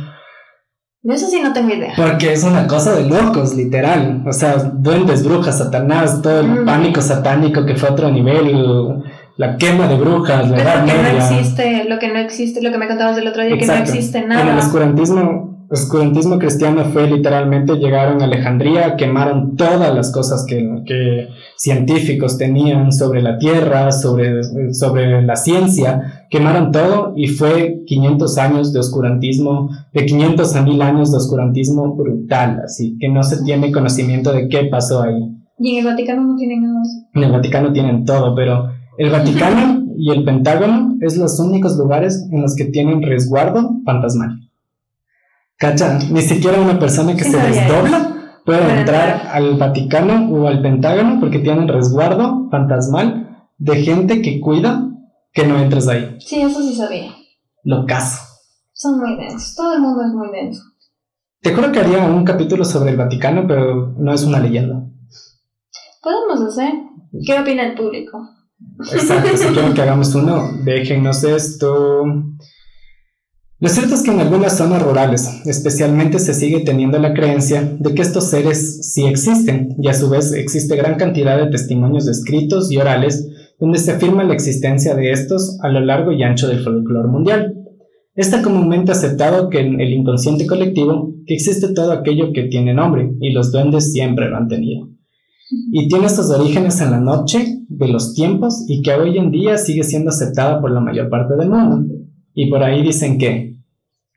De eso sí no tengo idea. porque es una cosa de locos, literal. O sea, duendes, brujas, satanás, todo el Mm. pánico satánico que fue a otro nivel, la quema de brujas, la Pero edad lo que no media. existe, lo que no existe, lo que me contabas del otro día, que no Exacto. existe En el nada. oscurantismo, oscurantismo cristiano fue literalmente llegaron a Alejandría, quemaron todas las cosas que, que científicos tenían sobre la tierra, sobre, sobre la ciencia, quemaron todo y fue 500 años de oscurantismo, de 500 a 1000 años de oscurantismo brutal, así que no se tiene conocimiento de qué pasó ahí. Y en el Vaticano no tienen nada. En el Vaticano tienen todo, pero el Vaticano (laughs) y el Pentágono es los únicos lugares en los que tienen resguardo fantasmal. ¿Cacha? Ni siquiera una persona que Sí, se sabía desdobla puede entrar. al Vaticano o al Pentágono porque tienen resguardo fantasmal de gente que cuida que no entres ahí. Sí, eso sí sabía. Lo caso. Son muy densos. Todo el mundo es muy denso. Te juro que haría un capítulo sobre el Vaticano, pero no es una leyenda. Podemos hacer. ¿Qué opina el público? Exacto, si quieren que hagamos uno, déjennos esto. Lo cierto es que en algunas zonas rurales, especialmente, se sigue teniendo la creencia de que estos seres sí existen, y a su vez existe gran cantidad de testimonios escritos y orales donde se afirma la existencia de estos a lo largo y ancho del folclore mundial. Está comúnmente aceptado que en el inconsciente colectivo que existe todo aquello que tiene nombre, y los duendes siempre lo han tenido y tiene estos orígenes en la noche de los tiempos y que hoy en día sigue siendo aceptada por la mayor parte del mundo. Y por ahí dicen que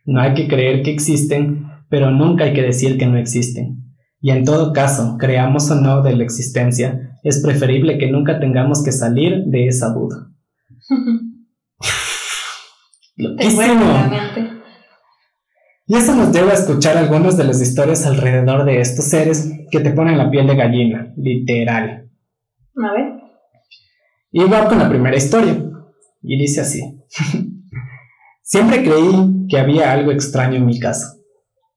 no hay que creer que existen, pero nunca hay que decir que no existen. Y en todo caso, creamos o no de la existencia, es preferible que nunca tengamos que salir de esa duda. (laughs) Y eso nos lleva a escuchar algunas de las historias alrededor de estos seres que te ponen la piel de gallina, literal. A ver. Y va con la primera historia. Y dice así. (laughs) Siempre creí que había algo extraño en mi casa,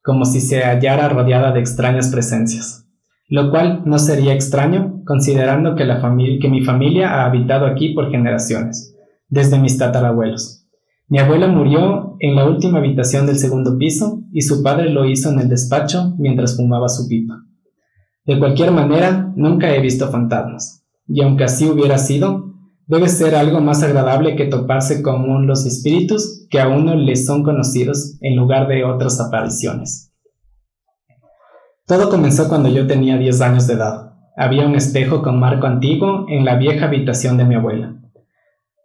como si se hallara rodeada de extrañas presencias, lo cual no sería extraño considerando que, la familia, que mi familia ha habitado aquí por generaciones, desde mis tatarabuelos. Mi abuela murió en la última habitación del segundo piso y su padre lo hizo en el despacho mientras fumaba su pipa. De cualquier manera, nunca he visto fantasmas, y aunque así hubiera sido, debe ser algo más agradable que toparse con los espíritus que a uno les son conocidos en lugar de otras apariciones. Todo comenzó cuando yo tenía 10 años de edad. Había un espejo con marco antiguo en la vieja habitación de mi abuela,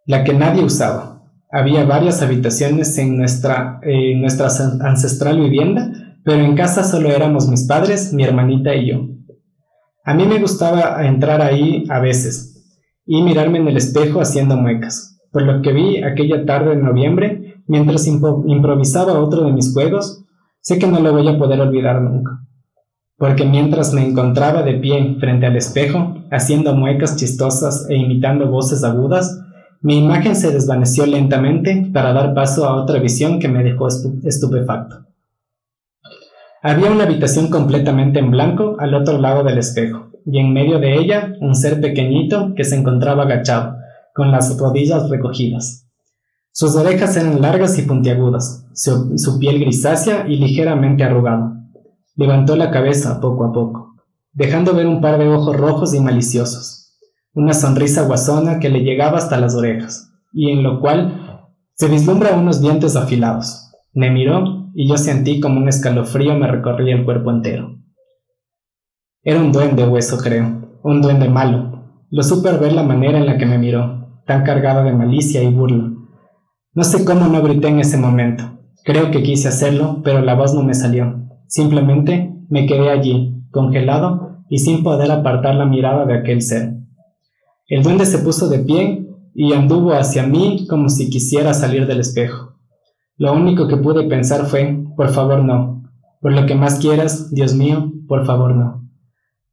la que nadie usaba. Había varias habitaciones en nuestra, eh, nuestra an- ancestral vivienda, pero en casa solo éramos mis padres, mi hermanita y yo. A mí me gustaba entrar ahí a veces y mirarme en el espejo haciendo muecas, por lo que vi aquella tarde de noviembre mientras improvisaba otro de mis juegos, sé que no lo voy a poder olvidar nunca. Porque mientras me encontraba de pie frente al espejo, haciendo muecas chistosas e imitando voces agudas, mi imagen se desvaneció lentamente para dar paso a otra visión que me dejó estu- estupefacto. Había una habitación completamente en blanco al otro lado del espejo, y en medio de ella un ser pequeñito que se encontraba agachado, con las rodillas recogidas. Sus orejas eran largas y puntiagudas, su, piel grisácea y ligeramente arrugada. Levantó la cabeza poco a poco. dejando ver un par de ojos rojos y maliciosos, una sonrisa guasona que le llegaba hasta las orejas, y en lo cual se vislumbra unos dientes afilados. Me miró y yo sentí como un escalofrío me recorría el cuerpo entero. Era un duende hueso, creo, un duende malo. Lo supe ver la manera en la que me miró, tan cargada de malicia y burla. No sé cómo no grité en ese momento. Creo que quise hacerlo, pero la voz no me salió. Simplemente me quedé allí, congelado y sin poder apartar la mirada de aquel ser. El duende se puso de pie y anduvo hacia mí como si quisiera salir del espejo. Lo único que pude pensar fue, por favor no, por lo que más quieras, Dios mío, por favor no.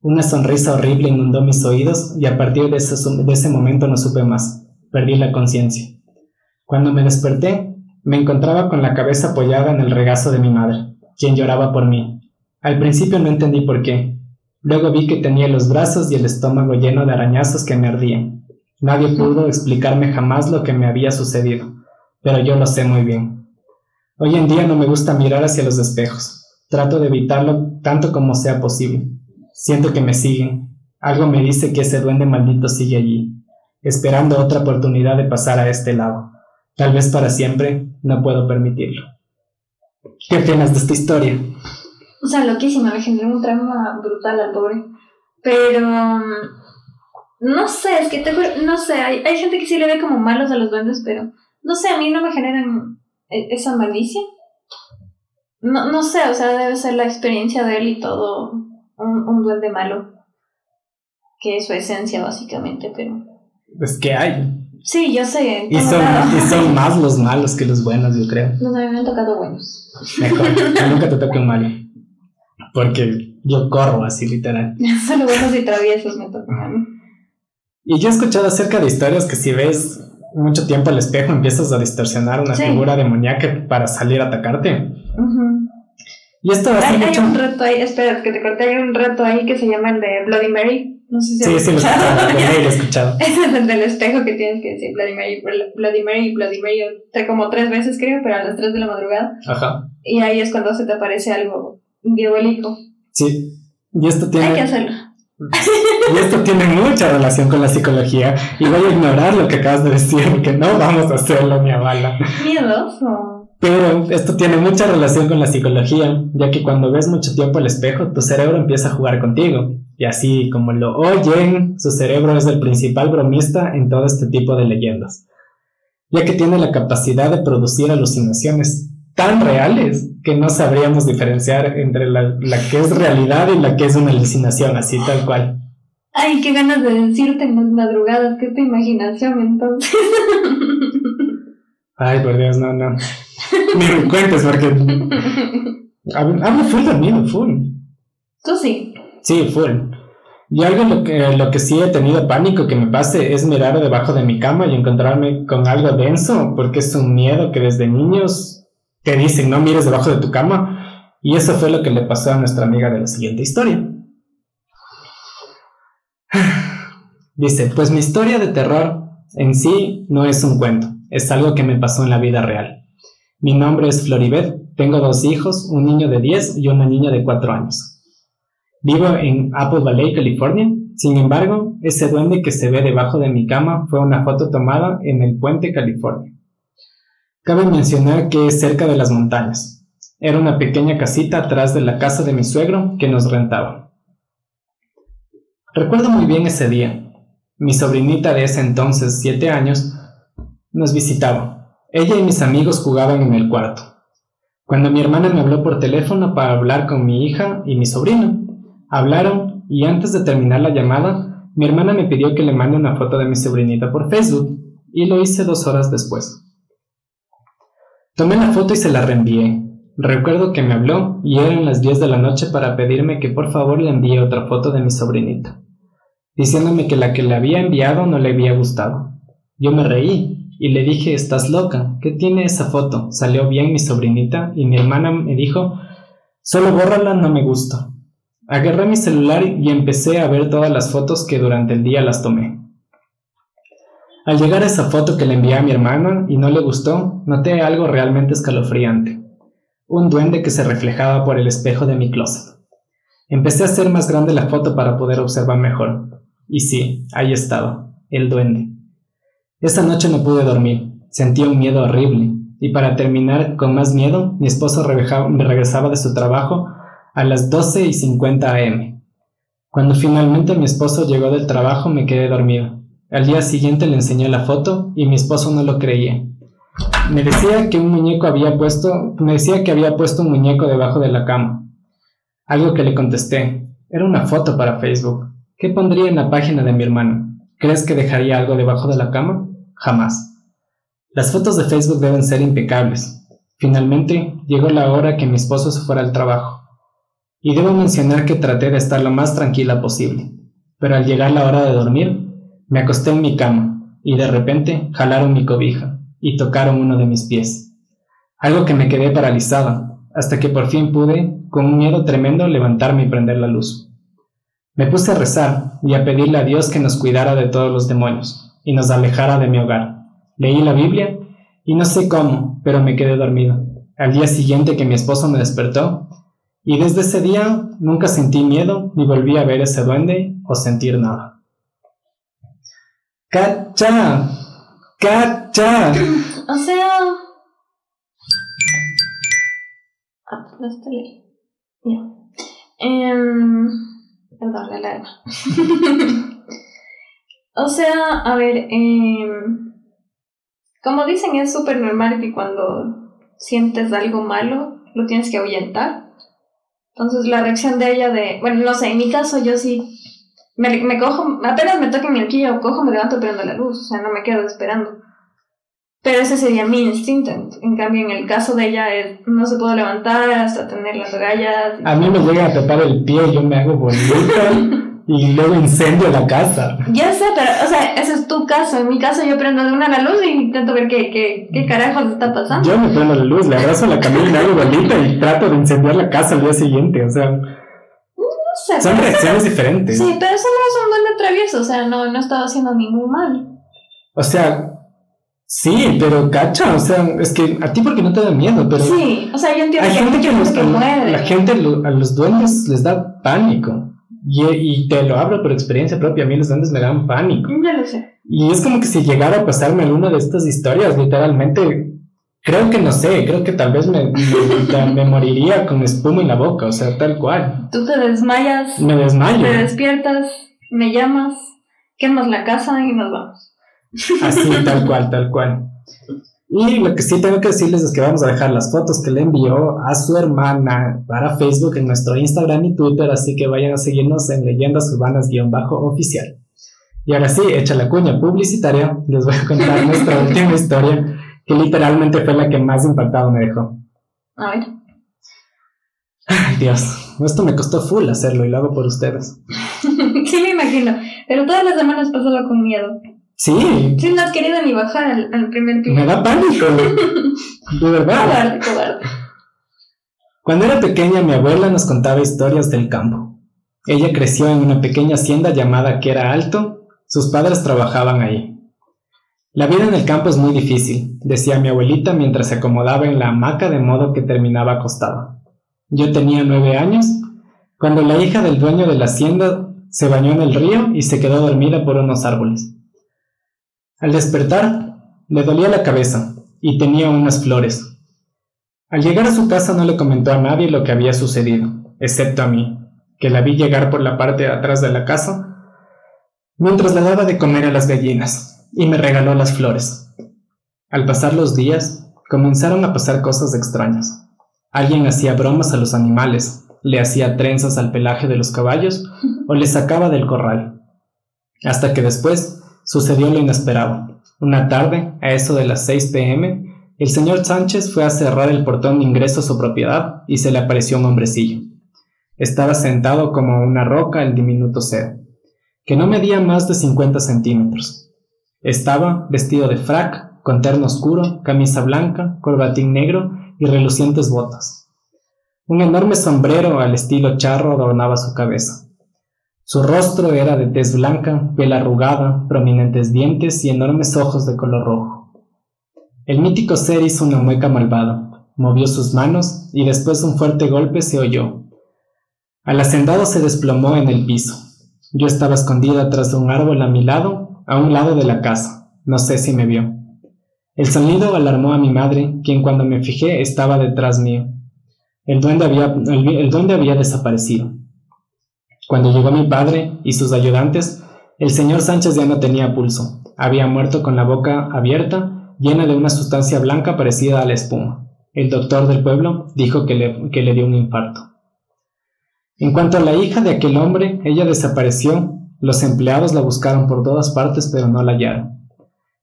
Una sonrisa horrible inundó mis oídos y a partir de ese, de ese momento no supe más. Perdí la conciencia. Cuando me desperté, me encontraba con la cabeza apoyada en el regazo de mi madre, quien lloraba por mí. Al principio no entendí por qué. Luego vi que tenía los brazos y el estómago lleno de arañazos que me ardían. Nadie pudo explicarme jamás lo que me había sucedido, pero yo lo sé muy bien. Hoy en día no me gusta mirar hacia los espejos. Trato de evitarlo tanto como sea posible. Siento que me siguen. Algo me dice que ese duende maldito sigue allí, esperando otra oportunidad de pasar a este lado. Tal vez para siempre, no puedo permitirlo. ¿Qué opinas de esta historia? O sea, loquísima, me generó un trauma brutal al pobre. Pero. No sé, es que te No sé, hay, hay gente que sí le ve como malos a los duendes, pero. No sé, a mí no me generan e, esa malicia. No, no sé, o sea, debe ser la experiencia de él y todo un, un duende malo. Que es su esencia, básicamente, pero. Es que hay. Sí, yo sé. Y son, y son más los malos que los buenos, yo creo. No, a mí me han tocado buenos. Mejor, que nunca te toque un malo. Porque yo corro así, literal. (laughs) Solo buenos y traviesos me tocan a mí. Y yo he escuchado acerca de historias que si ves mucho tiempo al espejo empiezas a distorsionar una Sí. figura demoníaca para salir a atacarte. Ujú. Y esto hace Hay, hay mucho... un reto ahí, espera, que te corté, hay un reto ahí que se llama el de Bloody Mary. No sé si Sí, sí, lo he escuchado. lo he escuchado. (laughs) Es el del espejo que tienes que decir Bloody Mary, Bloody Mary, Bloody Mary, como tres veces creo, pero a las tres de la madrugada. Ajá. Y ahí es cuando se te aparece algo diabólico. Sí. Y esto Hay que tiene, hacerlo. (laughs) y esto tiene mucha relación con la psicología. Y voy a ignorar lo que acabas de decir, porque no vamos a hacerlo ni a bala. Miedoso. Pero esto tiene mucha relación con la psicología, ya que cuando ves mucho tiempo el espejo, tu cerebro empieza a jugar contigo. Y así como lo oyen, su cerebro es el principal bromista en todo este tipo de leyendas, ya que tiene la capacidad de producir alucinaciones tan reales que no sabríamos diferenciar entre la, la que es realidad y la que es una alucinación, así tal cual. Ay, qué ganas de decirte en las madrugadas, que es tu imaginación entonces. (laughs) Ay, por Dios, no, no. (laughs) Ni me cuentes porque hablo hablo full de miedo, full. Tú sí. Sí, full. Y algo lo que, lo que sí he tenido pánico que me pase es mirar debajo de mi cama y encontrarme con algo denso, porque es un miedo que desde niños te dicen no mires debajo de tu cama. Y eso fue lo que le pasó a nuestra amiga de la siguiente historia. (sighs) Dice, pues mi historia de terror en sí no es un cuento, es algo que me pasó en la vida real. Mi nombre es Floribet, tengo dos hijos, un niño de 10 y una niña de 4 años. Vivo en Apple Valley, California. Sin embargo, ese duende que se ve debajo de mi cama fue una foto tomada en el puente California. Cabe mencionar que es cerca de las montañas. Era una pequeña casita atrás de la casa de mi suegro que nos rentaba. Recuerdo muy bien ese día. Mi sobrinita de ese entonces, siete años, nos visitaba. Ella y mis amigos jugaban en el cuarto. Cuando mi hermana me habló por teléfono para hablar con mi hija y mi sobrino, hablaron y antes de terminar la llamada, mi hermana me pidió que le mande una foto de mi sobrinita por Facebook y lo hice dos horas después. Tomé la foto y se la reenvié. Recuerdo que me habló y eran las 10 de la noche para pedirme que por favor le envíe otra foto de mi sobrinita, diciéndome que la que le había enviado no le había gustado. Yo me reí y le dije, estás loca, ¿qué tiene esa foto? Salió bien mi sobrinita y mi hermana me dijo, solo bórrala, no me gusta. Agarré mi celular y empecé a ver todas las fotos que durante el día las tomé. Al llegar a esa foto que le envié a mi hermana y no le gustó, noté algo realmente escalofriante. Un duende que se reflejaba por el espejo de mi closet. Empecé a hacer más grande la foto para poder observar mejor. Y sí, ahí estaba, el duende. Esa noche no pude dormir, sentía un miedo horrible, y para terminar con más miedo, mi esposo regresaba de su trabajo a las 12 y 50 am. Cuando finalmente mi esposo llegó del trabajo me quedé dormido. Al día siguiente le enseñé la foto y mi esposo no lo creía. Me decía que un muñeco había puesto, me decía que había puesto un muñeco debajo de la cama. Algo que le contesté. Era una foto para Facebook. ¿Qué pondría en la página de mi hermano? ¿Crees que dejaría algo debajo de la cama? Jamás. Las fotos de Facebook deben ser impecables. Finalmente, llegó la hora que mi esposo se fuera al trabajo. Y debo mencionar que traté de estar lo más tranquila posible. Pero al llegar la hora de dormir, me acosté en mi cama y de repente jalaron mi cobija y tocaron uno de mis pies. Algo que me quedé paralizada, hasta que por fin pude, con un miedo tremendo, levantarme y prender la luz. Me puse a rezar y a pedirle a Dios que nos cuidara de todos los demonios y nos alejara de mi hogar. Leí la Biblia y no sé cómo, pero me quedé dormido. Al día siguiente que mi esposo me despertó, y desde ese día nunca sentí miedo ni volví a ver ese duende o sentir nada. ¡Cacha! ¡Cacha! O sea. Ah, no está ley. Ya. Em, perdón, la alarma. (laughs) o sea, a ver, eh, como dicen, es súper normal que cuando sientes algo malo, lo tienes que ahuyentar. Entonces la reacción de ella de, bueno, no sé, en mi caso yo sí, me, cojo, apenas me toque mi horquilla o cojo, me levanto prendo la luz, o sea, no me quedo esperando. Pero ese sería mi instinto. En cambio, en el caso de ella, no se puede levantar hasta tener las agallas. A mí me llega a tapar el pie, yo me hago bonita. (laughs) y luego incendio la casa. Ya sé, pero, o sea, ese es tu caso. En mi caso, yo prendo de una la luz y intento ver qué, qué, qué carajos está pasando. Yo me prendo la luz, le abrazo la camilla y me hago bolita y trato de incendiar la casa al día siguiente, o sea. No sé. Son reacciones diferentes. Sí, pero eso no es un duende travieso, o sea, no, no estaba haciendo ningún mal. O sea, Sí, pero cacha, o sea, es que a ti porque no te da miedo, pero... Sí, o sea, yo entiendo hay que gente que, los, que muere. la gente lo- a los duendes les da pánico. Y, y te lo hablo por experiencia propia, a mí los duendes me dan pánico. Ya lo sé. Y es como que si llegara a pasarme alguna de estas historias, literalmente, creo que no sé, creo que tal vez me, me, me moriría con espuma en la boca, o sea, tal cual. Tú te desmayas, Me desmayo. te despiertas, me llamas, quemas la casa y nos vamos. Así, tal cual, tal cual. Y lo que sí tengo que decirles es que vamos a dejar las fotos que le envió a su hermana para Facebook en nuestro Instagram y Twitter, así que vayan a seguirnos en leyendas urbanas-oficial. Y ahora sí, hecha la cuña publicitaria, les voy a contar (laughs) nuestra última historia, que literalmente fue la que más impactado me dejó. A ver. Ay, Dios, esto me costó full hacerlo y lo hago por ustedes. (laughs) sí, me imagino. Pero todas las semanas pasaba con miedo. Sí, Sí, no has querido ni bajar al, al primer piso. me da pánico, de verdad. Cobarde, cobarde. Cuando era pequeña, mi abuela nos contaba historias del campo. Ella creció en una pequeña hacienda llamada que era Alto. Sus padres trabajaban ahí. La vida en el campo es muy difícil, decía mi abuelita mientras se acomodaba en la hamaca de modo que terminaba acostada. Yo tenía nueve años cuando la hija del dueño de la hacienda se bañó en el río y se quedó dormida por unos árboles. Al despertar, le dolía la cabeza y tenía unas flores. Al llegar a su casa no le comentó a nadie lo que había sucedido, excepto a mí, que la vi llegar por la parte de atrás de la casa mientras le daba de comer a las gallinas y me regaló las flores. Al pasar los días, comenzaron a pasar cosas extrañas. Alguien hacía bromas a los animales, le hacía trenzas al pelaje de los caballos o les sacaba del corral. Hasta que después sucedió lo inesperado. Una tarde, a eso de las 6 pm, el señor Sánchez fue a cerrar el portón de ingreso a su propiedad y se le apareció un hombrecillo. Estaba sentado como una roca el diminuto ser, que no medía más de 50 centímetros. Estaba vestido de frac, con terno oscuro, camisa blanca, corbatín negro y relucientes botas. Un enorme sombrero al estilo charro adornaba su cabeza. Su rostro era de tez blanca, piel arrugada, prominentes dientes y enormes ojos de color rojo. El mítico ser hizo una mueca malvada, movió sus manos y después de un fuerte golpe se oyó. Al hacendado se desplomó en el piso. Yo estaba escondida tras de un árbol a mi lado, a un lado de la casa. No sé si me vio. El sonido alarmó a mi madre, quien cuando me fijé estaba detrás mío. El duende había, el duende había desaparecido. Cuando llegó mi padre y sus ayudantes, el señor Sánchez ya no tenía pulso. Había muerto con la boca abierta, llena de una sustancia blanca parecida a la espuma. El doctor del pueblo dijo que le, que le dio un infarto. En cuanto a la hija de aquel hombre, ella desapareció. Los empleados la buscaron por todas partes, pero no la hallaron.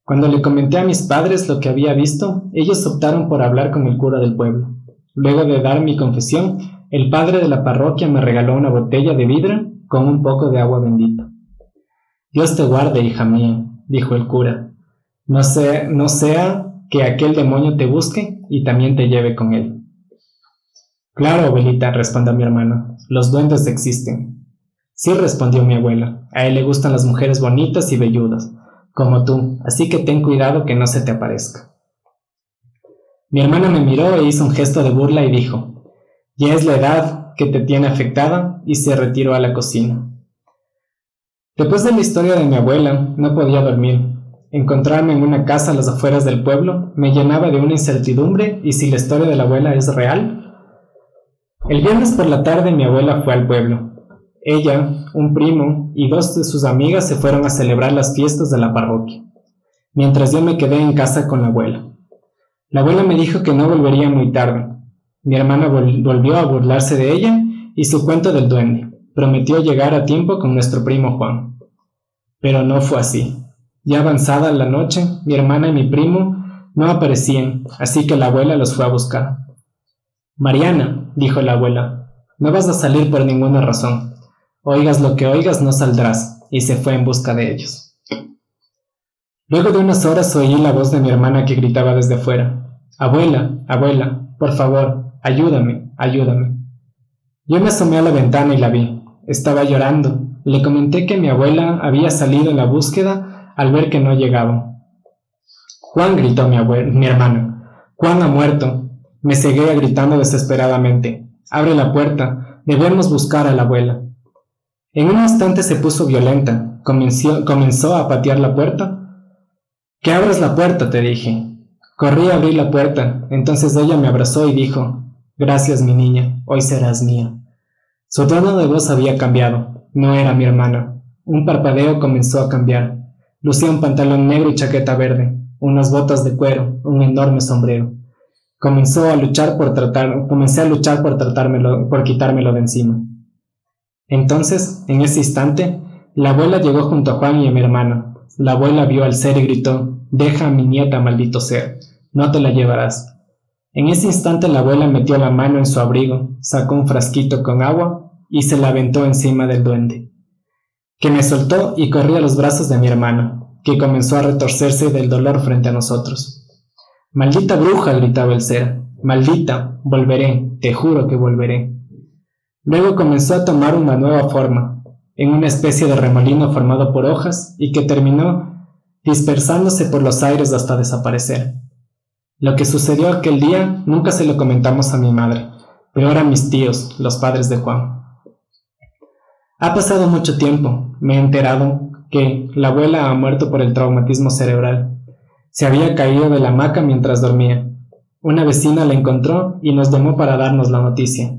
Cuando le comenté a mis padres lo que había visto, ellos optaron por hablar con el cura del pueblo. Luego de dar mi confesión, el padre de la parroquia me regaló una botella de vidrio con un poco de agua bendita. Dios te guarde, hija mía, dijo el cura. No, sea, no sea que aquel demonio te busque y también te lleve con él. Claro, abuelita, respondió mi hermano, los duendes existen. Sí, respondió mi abuela, a él le gustan las mujeres bonitas y velludas, como tú, así que ten cuidado que no se te aparezca. Mi hermana me miró e hizo un gesto de burla y dijo, ya es la edad que te tiene afectada y se retiró a la cocina. Después de la historia de mi abuela, no podía dormir. Encontrarme en una casa a las afueras del pueblo me llenaba de una incertidumbre y si la historia de la abuela es real. El viernes por la tarde mi abuela fue al pueblo. Ella, un primo y dos de sus amigas se fueron a celebrar las fiestas de la parroquia, mientras yo me quedé en casa con la abuela. La abuela me dijo que no volvería muy tarde. Mi hermana volvió a burlarse de ella y su cuento del duende prometió llegar a tiempo con nuestro primo Juan. Pero no fue así. Ya avanzada la noche, mi hermana y mi primo no aparecían, así que la abuela los fue a buscar. Mariana, dijo la abuela, no vas a salir por ninguna razón. Oigas lo que oigas, no saldrás, y se fue en busca de ellos. Luego de unas horas oí la voz de mi hermana que gritaba desde fuera. Abuela, abuela, por favor, ayúdame, ayúdame. Yo me asomé a la ventana y la vi. Estaba llorando. Le comenté que mi abuela había salido en la búsqueda al ver que no llegaba. Juan gritó mi, mi hermano. Juan ha muerto. Me seguía gritando desesperadamente. Abre la puerta. Debemos buscar a la abuela. En un instante se puso violenta. Comenzó, comenzó a patear la puerta. Que abras la puerta, te dije. Corrí a abrir la puerta. Entonces ella me abrazó y dijo, Gracias, mi niña, hoy serás mía. Su tono de voz había cambiado. No era mi hermana. Un parpadeo comenzó a cambiar. Lucía un pantalón negro y chaqueta verde, unas botas de cuero, un enorme sombrero. Comenzó a luchar por tratar, comencé a luchar por tratármelo, por quitármelo de encima. Entonces, en ese instante, la abuela llegó junto a Juan y a mi hermana. La abuela vio al ser y gritó, Deja a mi nieta, maldito ser, no te la llevarás. En ese instante la abuela metió la mano en su abrigo, sacó un frasquito con agua y se la aventó encima del duende, que me soltó y corrí a los brazos de mi hermano, que comenzó a retorcerse del dolor frente a nosotros. Maldita bruja, gritaba el ser, maldita, volveré, te juro que volveré. Luego comenzó a tomar una nueva forma, en una especie de remolino formado por hojas y que terminó dispersándose por los aires hasta desaparecer. Lo que sucedió aquel día nunca se lo comentamos a mi madre, pero a mis tíos, los padres de Juan. Ha pasado mucho tiempo, me he enterado que la abuela ha muerto por el traumatismo cerebral. Se había caído de la hamaca mientras dormía. Una vecina la encontró y nos llamó para darnos la noticia.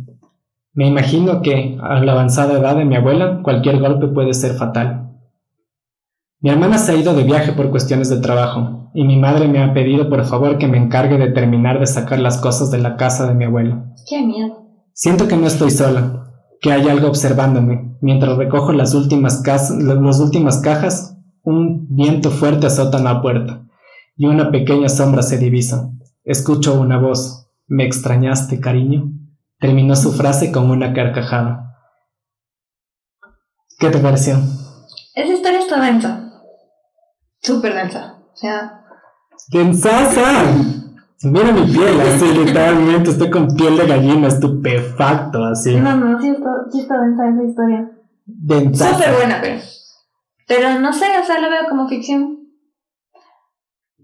Me imagino que, a la avanzada edad de mi abuela, cualquier golpe puede ser fatal. Mi hermana se ha ido de viaje por cuestiones de trabajo, y mi madre me ha pedido por favor que me encargue de terminar de sacar las cosas de la casa de mi abuelo. Qué miedo. Siento que no estoy sola, que hay algo observándome. Mientras recojo las últimas, las últimas cajas, un viento fuerte azota la puerta, y una pequeña sombra se divisa. Escucho una voz. ¿Me extrañaste, cariño? Terminó su frase con una carcajada. ¿Qué te pareció? Esa historia está densa. Súper densa. O sea, ¡Densaza! Mira mi piel, así literalmente estoy con piel de gallina, estupefacto, así. No, no, sí está, sí está densa esa historia. Densaza. Súper buena, pero. Pero no sé, o sea, lo veo como ficción.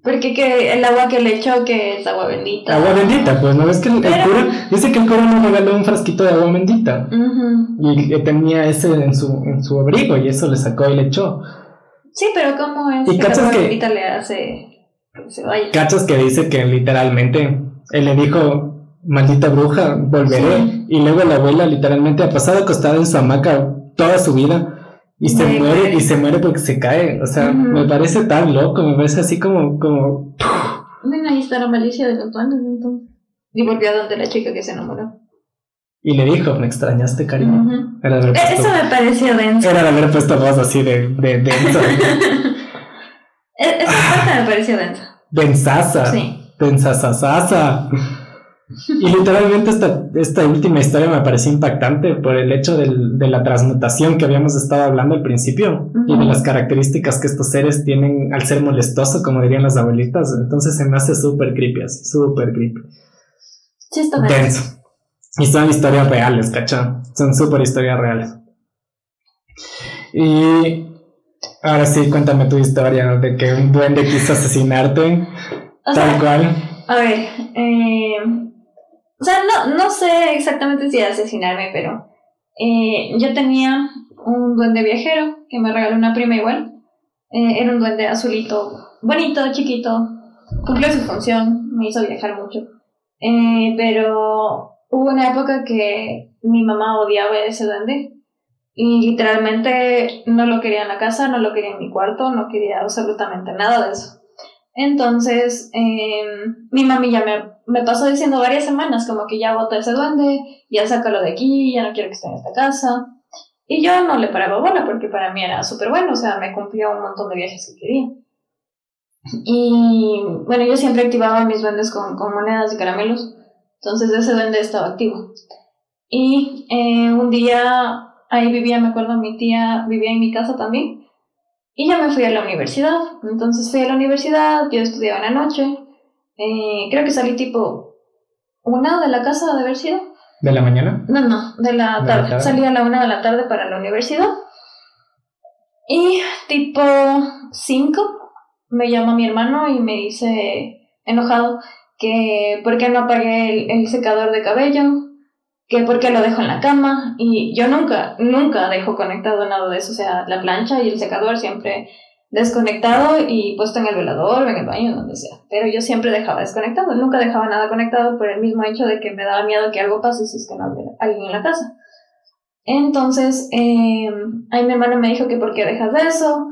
Porque que el agua que le echó, que es agua bendita. Agua bendita, pues, ¿no ves que el, el Pero- cura, dice que el cura nos regaló un frasquito de agua bendita Ujú. y que tenía ese en su, en su abrigo y eso le sacó y le echó. Sí, pero ¿cómo es ¿Y cachas que- le hace que se vaya? Cachas que dice que literalmente él le dijo, maldita bruja, volveré. Sí. Y luego la abuela literalmente ha pasado acostada en su hamaca toda su vida y se muere y se muere porque se cae. O sea, me parece tan loco, me parece así como, como Bueno, ahí está la malicia de los duendes, entonces. Y volvió a donde la chica que se enamoró. Y le dijo, me extrañaste, cariño. Era de puesto, Eso me pareció denso. era de haber puesto voz así de, de denso. (laughs) E- Esa parte me pareció densa. Densaza. Sí. Densasasasa. Y literalmente esta, esta última historia me pareció impactante por el hecho del- de la transmutación que habíamos estado hablando al principio y de las características que estos seres tienen al ser molestoso, como dirían las abuelitas. Entonces se me hace súper creepy, así, súper creepy. Sí, está denso. Y son historias reales, ¿cachá? Son súper historias reales. Y ahora sí, cuéntame tu historia de que un duende quiso asesinarte, O tal sea, cual. a ver, eh, o sea, no, no sé exactamente si asesinarme, pero eh, yo tenía un duende viajero que me regaló una prima igual. Eh, era un duende azulito, bonito, chiquito, cumplió su función, me hizo viajar mucho. Eh, pero hubo una época que mi mamá odiaba ese duende y literalmente no lo quería en la casa, no lo quería en mi cuarto, no quería absolutamente nada de eso. Entonces, eh, mi mami ya me, me pasó diciendo varias semanas como que ya bota ese duende, ya sácalo de aquí, ya no quiero que esté en esta casa. Y yo no le paraba bola porque para mí era súper bueno, o sea, me cumplió un montón de viajes que quería. Y bueno, yo siempre activaba mis duendes con, con monedas y caramelos, entonces ese duende estaba activo. Y eh, un día ahí vivía, me acuerdo, mi tía vivía en mi casa también. Y ya me fui a la universidad. Entonces fui a la universidad, yo estudiaba en la noche. Eh, creo que salí tipo una de la casa de haber sido. ¿De la mañana? No, no, de la ¿De la tarde. tarde? Salí a la una de la tarde para la universidad. Y tipo 5 me llama mi hermano y me dice, enojado, que por qué no apagué el, secador de cabello, que por qué lo dejo en la cama. Y yo nunca, nunca dejo conectado nada de eso. O sea, la plancha y el secador siempre desconectado y puesto en el velador o en el baño, donde sea. Pero yo siempre dejaba desconectado, nunca dejaba nada conectado por el mismo hecho de que me daba miedo que algo pase si es que no había alguien en la casa. Entonces, eh, ahí mi hermano me dijo que por qué dejas de eso.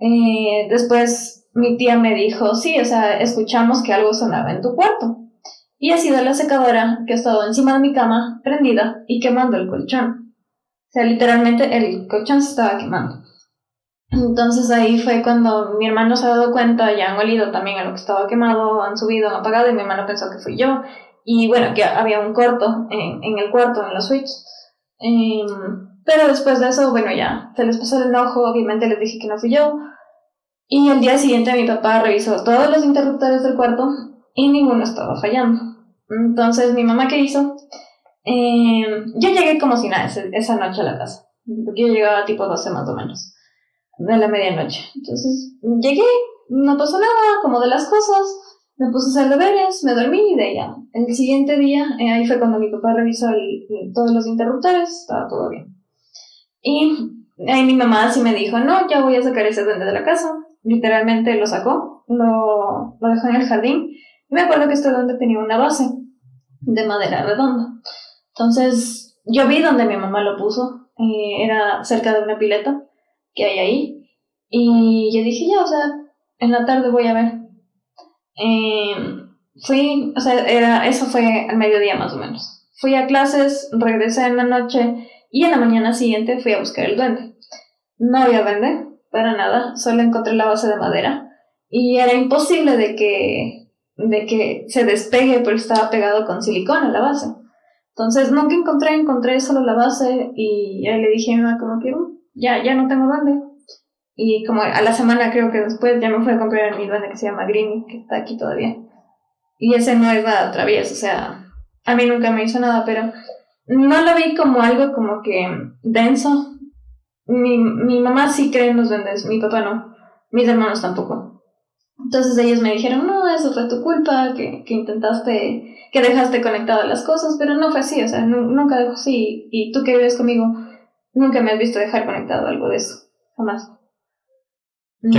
Eh, después mi tía me dijo, sí, o sea, escuchamos que algo sonaba en tu cuarto. Y ha sido la secadora que ha estado encima de mi cama, prendida y quemando el colchón. O sea, literalmente el colchón se estaba quemando. Entonces ahí fue cuando mi hermano se ha dado cuenta, ya han olido también a lo que estaba quemado, han subido, han apagado y mi hermano pensó que fui yo. Y bueno, que había un corto en, en el cuarto, en la switch. Em, pero después de eso, bueno, ya se les pasó el enojo, obviamente les dije que no fui yo. Y el día siguiente mi papá revisó todos los interruptores del cuarto y ninguno estaba fallando. Entonces mi mamá, ¿qué hizo? Em, yo llegué como si nada esa noche a la casa, porque yo llegaba tipo 12 más o menos de la medianoche. Entonces llegué, no pasó nada, como de las cosas, me puse a hacer deberes, me dormí y de allá. El siguiente día, eh, ahí fue cuando mi papá revisó el- todos los interruptores, estaba todo bien. Y ahí mi mamá sí me dijo, no, ya voy a sacar ese duende de la casa. Literalmente lo sacó, lo, lo dejó en el jardín. Y me acuerdo que este duende tenía una base de madera redonda. Entonces yo vi donde mi mamá lo puso, eh, era cerca de una pileta que hay ahí. Y yo dije, ya, o sea, en la tarde voy a ver. Eh, fui, o sea, era, eso fue al mediodía más o menos. Fui a clases, regresé en la noche y en la mañana siguiente fui a buscar el duende. No había duende, para nada, solo encontré la base de madera y era imposible de que, de que se despegue porque estaba pegado con silicona la base. Entonces nunca encontré, encontré solo la base y ahí le dije a mi mamá como que "Uh, ya, ya no tengo duende. Y como a la semana creo que después ya me fui a comprar mi duende que se llama Greeny, que está aquí todavía. Y ese no es nada travieso, o sea, a mí nunca me hizo nada, pero no lo vi como algo como que denso. Mi, mi mamá sí cree en los duendes, mi papá no, mis hermanos tampoco. Entonces ellos me dijeron, no, eso fue tu culpa, que, que intentaste, que dejaste conectadas las cosas, pero no fue así, o sea, nu- nunca dejó así. Y tú que vives conmigo, nunca me has visto dejar conectado algo de eso, jamás. Qué.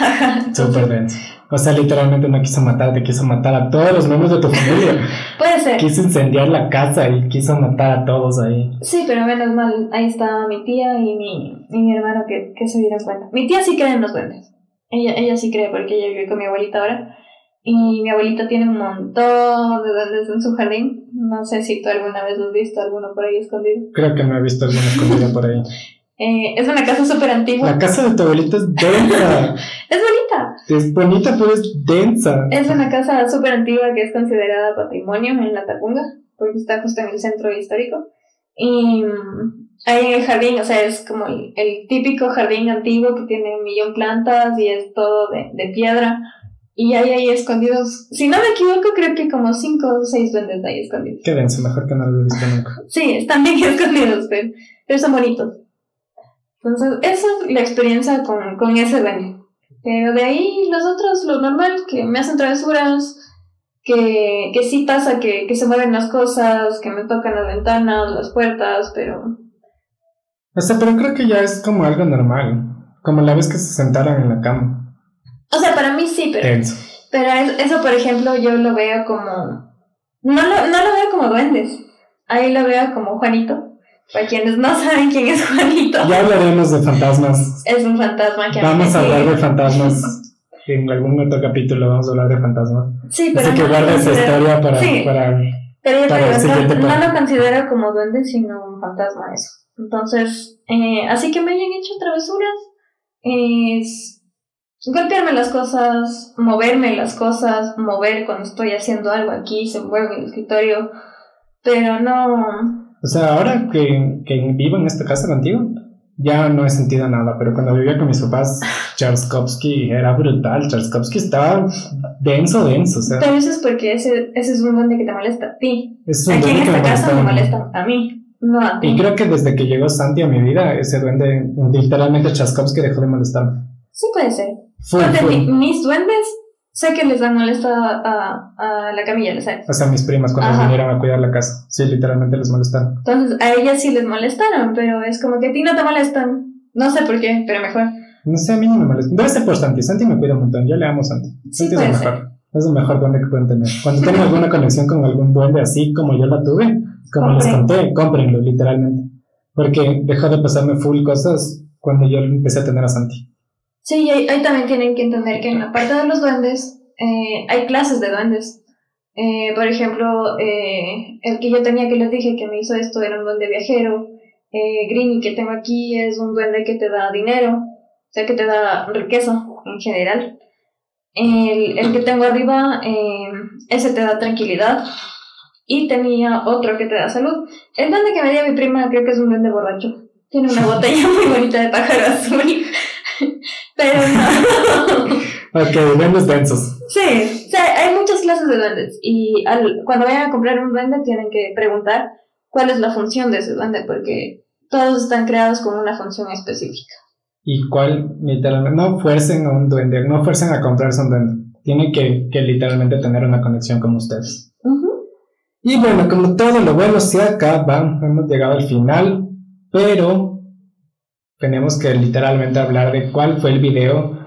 (laughs) Súper denso. O sea, literalmente no quiso matarte, quiso matar a todos los miembros de tu familia. (laughs) Puede ser. quiso incendiar la casa y quiso matar a todos ahí. Sí, pero menos mal, ahí está mi tía y mi, y mi hermano que, que se dieron cuenta. Mi tía sí cree en los duendes. Ella, ella sí cree porque ella vive con mi abuelita ahora. Y mi abuelita tiene un montón de duendes en su jardín. No sé si tú alguna vez has visto alguno por ahí escondido. Creo que no he visto alguna escondida por ahí. (laughs) Eh, es una casa súper antigua. La casa de tu abuelita es densa. (laughs) Es bonita. Es bonita, pero es densa. Es una casa súper antigua que es considerada patrimonio en la Tapunga, porque está justo en el centro histórico. Y mm, ahí en el jardín, o sea, es como el, el típico jardín antiguo que tiene un millón plantas y es todo de, de piedra. Y hay ahí escondidos, si no me equivoco, creo que como cinco o seis duendes de ahí escondidos. Qué denso, mejor que no lo he visto nunca. Sí, están bien (laughs) escondidos, pero, pero son bonitos. Entonces, esa es la experiencia con, con ese duende. Pero de ahí los otros, lo normal, que me hacen travesuras, que, que sí pasa que, que se mueven las cosas, que me tocan las ventanas, las puertas, pero O sea, pero creo que ya es como algo normal. Como la vez que se sentaron en la cama. O sea, para mí sí, pero, pero es- eso, por ejemplo, yo lo veo como... No lo, no lo veo como duendes. Ahí lo veo como Juanito. Para quienes no saben quién es Juanito, Ya hablaremos de fantasmas. es un fantasma que Vamos a hablar de fantasmas. (laughs) En algún otro capítulo vamos a hablar de fantasmas. Sí, pero Así que no guarda esa historia para, Sí. para Pero yo para digo, no, lo considero como duende, sino un fantasma eso. Entonces, eh, así que me hayan hecho travesuras, es golpearme las cosas, moverme las cosas, mover cuando estoy haciendo algo aquí, se mueve el escritorio, pero no... O sea, ahora que, que vivo en esta casa contigo, ya no he sentido nada, pero cuando vivía con mis papás, (laughs) Charskovsky era brutal. Charskovsky estaba denso, denso. O sea, Pero eso es porque ese, ese es un duende que te molesta a ti. es un Aquí en esta casa me molestan a mí, no a ti. Y creo que desde que llegó Santi a mi vida, ese duende, literalmente Charskovsky dejó de molestarme. Sí puede ser. Full, mi- mis duendes, sé que les dan molesta a, a la Camilla, ¿le sabes? O sea, mis primas cuando Ajá. vinieron a cuidar la casa, sí, literalmente les molestaron. Entonces, a ellas sí les molestaron, pero es como que a ti no te molestan. No sé por qué, pero mejor. No sé, a mí no me molesta. Debe ser por Santi. Santi me cuida un montón. Yo le amo a Santi. Sí, Santi es el mejor. Es el mejor duende que pueden tener. Cuando tengan alguna (laughs) conexión con algún duende así como yo la tuve, como les conté, cómprenlo, literalmente. Porque dejó de pasarme full cosas cuando yo empecé a tener a Santi. Sí, ahí, ahí también tienen que entender que en la parte de los duendes eh, hay clases de duendes. Eh, por ejemplo, eh, el que yo tenía que les dije que me hizo esto era un duende viajero. Eh, Greeny que tengo aquí es un duende que te da dinero, o sea que te da riqueza en general. El, el que tengo arriba, eh, ese te da tranquilidad. Y tenía otro que te da salud. El duende que me dio mi prima creo que es un duende borracho. Tiene una botella muy bonita de pájaro azul. Pero no. (laughs) Ok, duendes densos. Sí, o sea, hay muchas clases de duendes. Y al, cuando vayan a comprar un duende tienen que preguntar cuál es la función de ese duende, porque todos están creados con una función específica. Y cuál, literalmente, no fuercen a un duende, no fuercen a comprarse un duende. Tienen que, que literalmente tener una conexión con ustedes. Y bueno, como todo lo bueno se acaba, hemos llegado al final, pero tenemos que literalmente hablar de cuál fue el video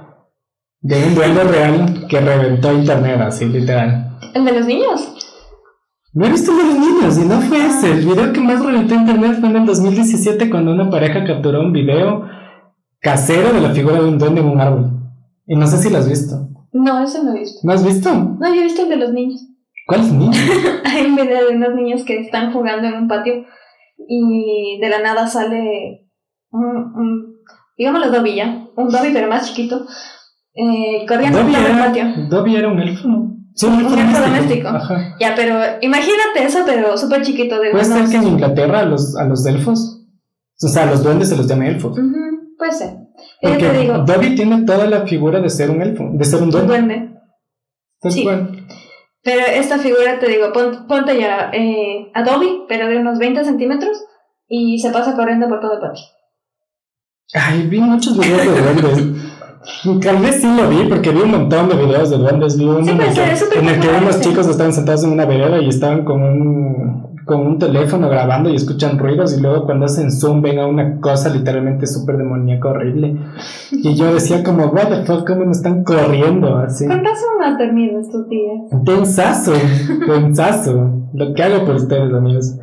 de un duende real que reventó internet, así literal. ¿El de los niños? No he visto el de los niños y no fue ese. El video que más reventó internet fue en el 2017 cuando una pareja capturó un video casero de la figura de un duende en un árbol. Y no sé si lo has visto. No, eso no he visto. ¿No has visto? No, yo he visto el de los niños. ¿Cuál es niño? (laughs) Hay un video de unos niños que están jugando en un patio y de la nada sale un, un digámoslo Dobby ya, un Dobby pero más chiquito, eh, corriendo Dobby por el era, patio. Dobby era un elfo. Sí, un elfo doméstico. doméstico. Ajá. Ya, pero imagínate eso, pero súper chiquito de Puede ser que en Inglaterra a los, a los elfos, o sea, a los duendes se los llama elfos. Puede ser. Porque te digo, Dobby tiene toda la figura de ser un elfo, de ser un un duende. sí. Pero esta figura, te digo, pon- ponte ya eh, a Dobby, pero de unos 20 centímetros, y se pasa corriendo por todo el patio. Ay, vi muchos videos de duendes. Tal vez sí lo vi, porque vi un montón de videos de duendes. Vi uno Sí, en, el que, en el unos chicos estaban sentados en una vereda y estaban con un, con un teléfono grabando y escuchan ruidos. Y luego, cuando hacen zoom, ven a una cosa literalmente súper demoníaca, horrible. Y yo decía, como, what the fuck, ¿cómo me están corriendo así? Con razón ha terminado estos días. Densazo, densazo. Lo que hago por ustedes, amigos.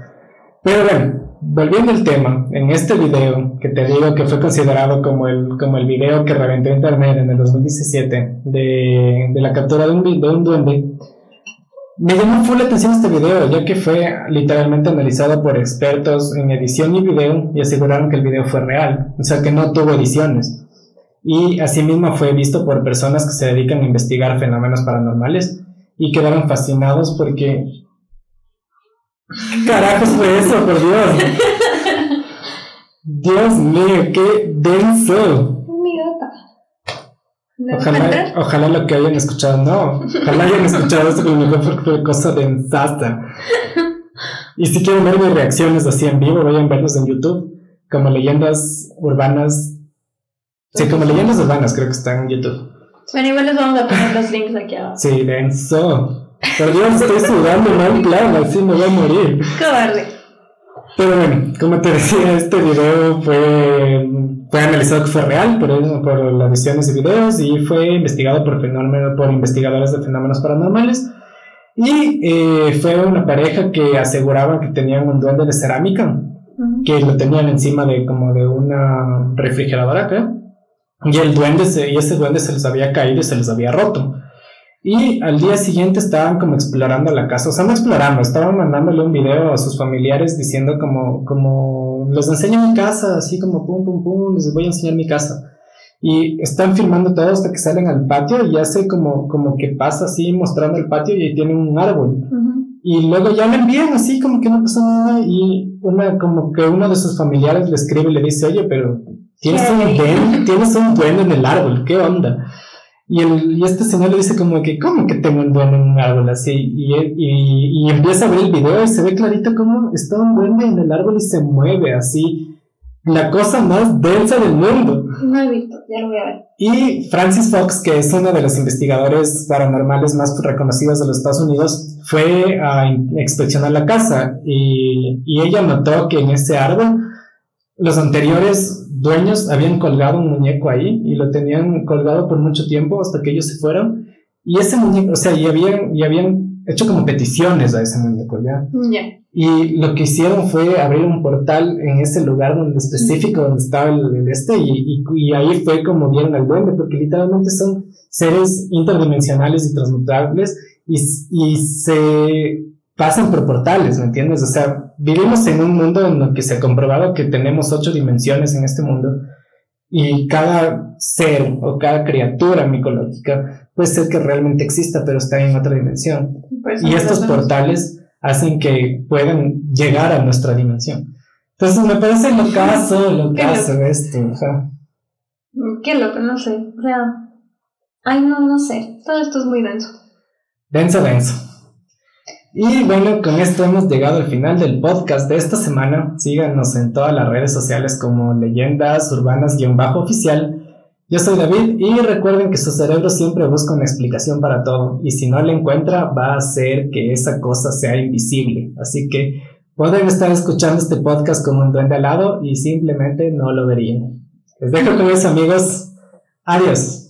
Pero bueno, volviendo al tema, en este video, que te digo que fue considerado como el, como el video que reventó internet en el 2017, de, de la captura de un, de un duende, me llamó full la atención este video, ya que fue literalmente analizado por expertos en edición y video y aseguraron que el video fue real, o sea que no tuvo ediciones. Y asimismo fue visto por personas que se dedican a investigar fenómenos paranormales y quedaron fascinados porque... ¿Qué carajos fue eso, por Dios? Dios mío, qué denso. Mi gata. ¿Me Ojalá, ojalá lo que hayan escuchado, no. Ojalá hayan escuchado esto porque fue cosa densasta. Y si quieren ver mis reacciones así en vivo, vayan a verlos en YouTube. Como leyendas urbanas. Sí, como leyendas urbanas creo que están en YouTube. Bueno, igual les vamos a poner los links aquí abajo. Sí, denso. Por Dios, estoy sudando mal plan, así me voy a morir. Cobarde. Pero bueno, como te decía, este video fue, fue analizado que fue real por, por las visiones y videos y fue investigado por, fenómeno- por investigadores de fenómenos paranormales. Y eh, fue una pareja que aseguraba que tenían un duende de cerámica, Ujú. que lo tenían encima de como de una refrigeradora acá. Y el duende se- y ese duende se les había caído y se les había roto. Y al día siguiente estaban como explorando la casa, o sea, no explorando, estaban mandándole un video a sus familiares diciendo como, como, les enseño mi casa, así como pum, pum, pum, les voy a enseñar mi casa. Y están filmando todo hasta que salen al patio y hace como, como que pasa así mostrando el patio y ahí tienen un árbol. Ujú. Y luego ya le envían así como que no pasa nada y una, como que uno de sus familiares le escribe y le dice, oye, pero tienes ¿Qué un duende, tienes un duende en el árbol, ¿qué onda? Y, el, y este señor le dice como que, ¿cómo que tengo un duende en un árbol así? Y, y, y empieza a ver el video y se ve clarito como está un duende en el árbol y se mueve así. La cosa más densa del mundo. No he visto, ya lo voy a ver. Y Francis Fox, que es uno de los investigadores paranormales más reconocidos de los Estados Unidos, fue a in- inspeccionar la casa y, y ella notó que en ese árbol los anteriores dueños habían colgado un muñeco ahí y lo tenían colgado por mucho tiempo hasta que ellos se fueron. Y ese muñeco, o sea, y habían, y habían hecho como peticiones a ese muñeco, ¿ya? Ya. Y lo que hicieron fue abrir un portal en ese lugar donde específico donde estaba el, el este y, y- y ahí fue como vieron al duende porque literalmente son seres interdimensionales y transmutables y, y se pasan por portales, ¿me entiendes? O sea, vivimos en un mundo en el que se ha comprobado que tenemos ocho dimensiones en este mundo y cada ser o cada criatura micológica puede ser que realmente exista pero está en otra dimensión. Por eso Y estos portales hacen que puedan llegar a nuestra dimensión. Entonces me parece locazo, locazo (laughs) esto. ajá. Qué loco, no sé. O sea. Ay, no, no sé. Todo esto es muy denso. Denso, denso. Y bueno, con esto hemos llegado al final del podcast de esta semana. Síganos en todas las redes sociales como Leyendas Urbanas-oficial. Yo soy David y recuerden que su cerebro siempre busca una explicación para todo y si no la encuentra va a hacer que esa cosa sea invisible. Así que pueden estar escuchando este podcast como un duende al lado y simplemente no lo verían. Les dejo con eso amigos. Adiós.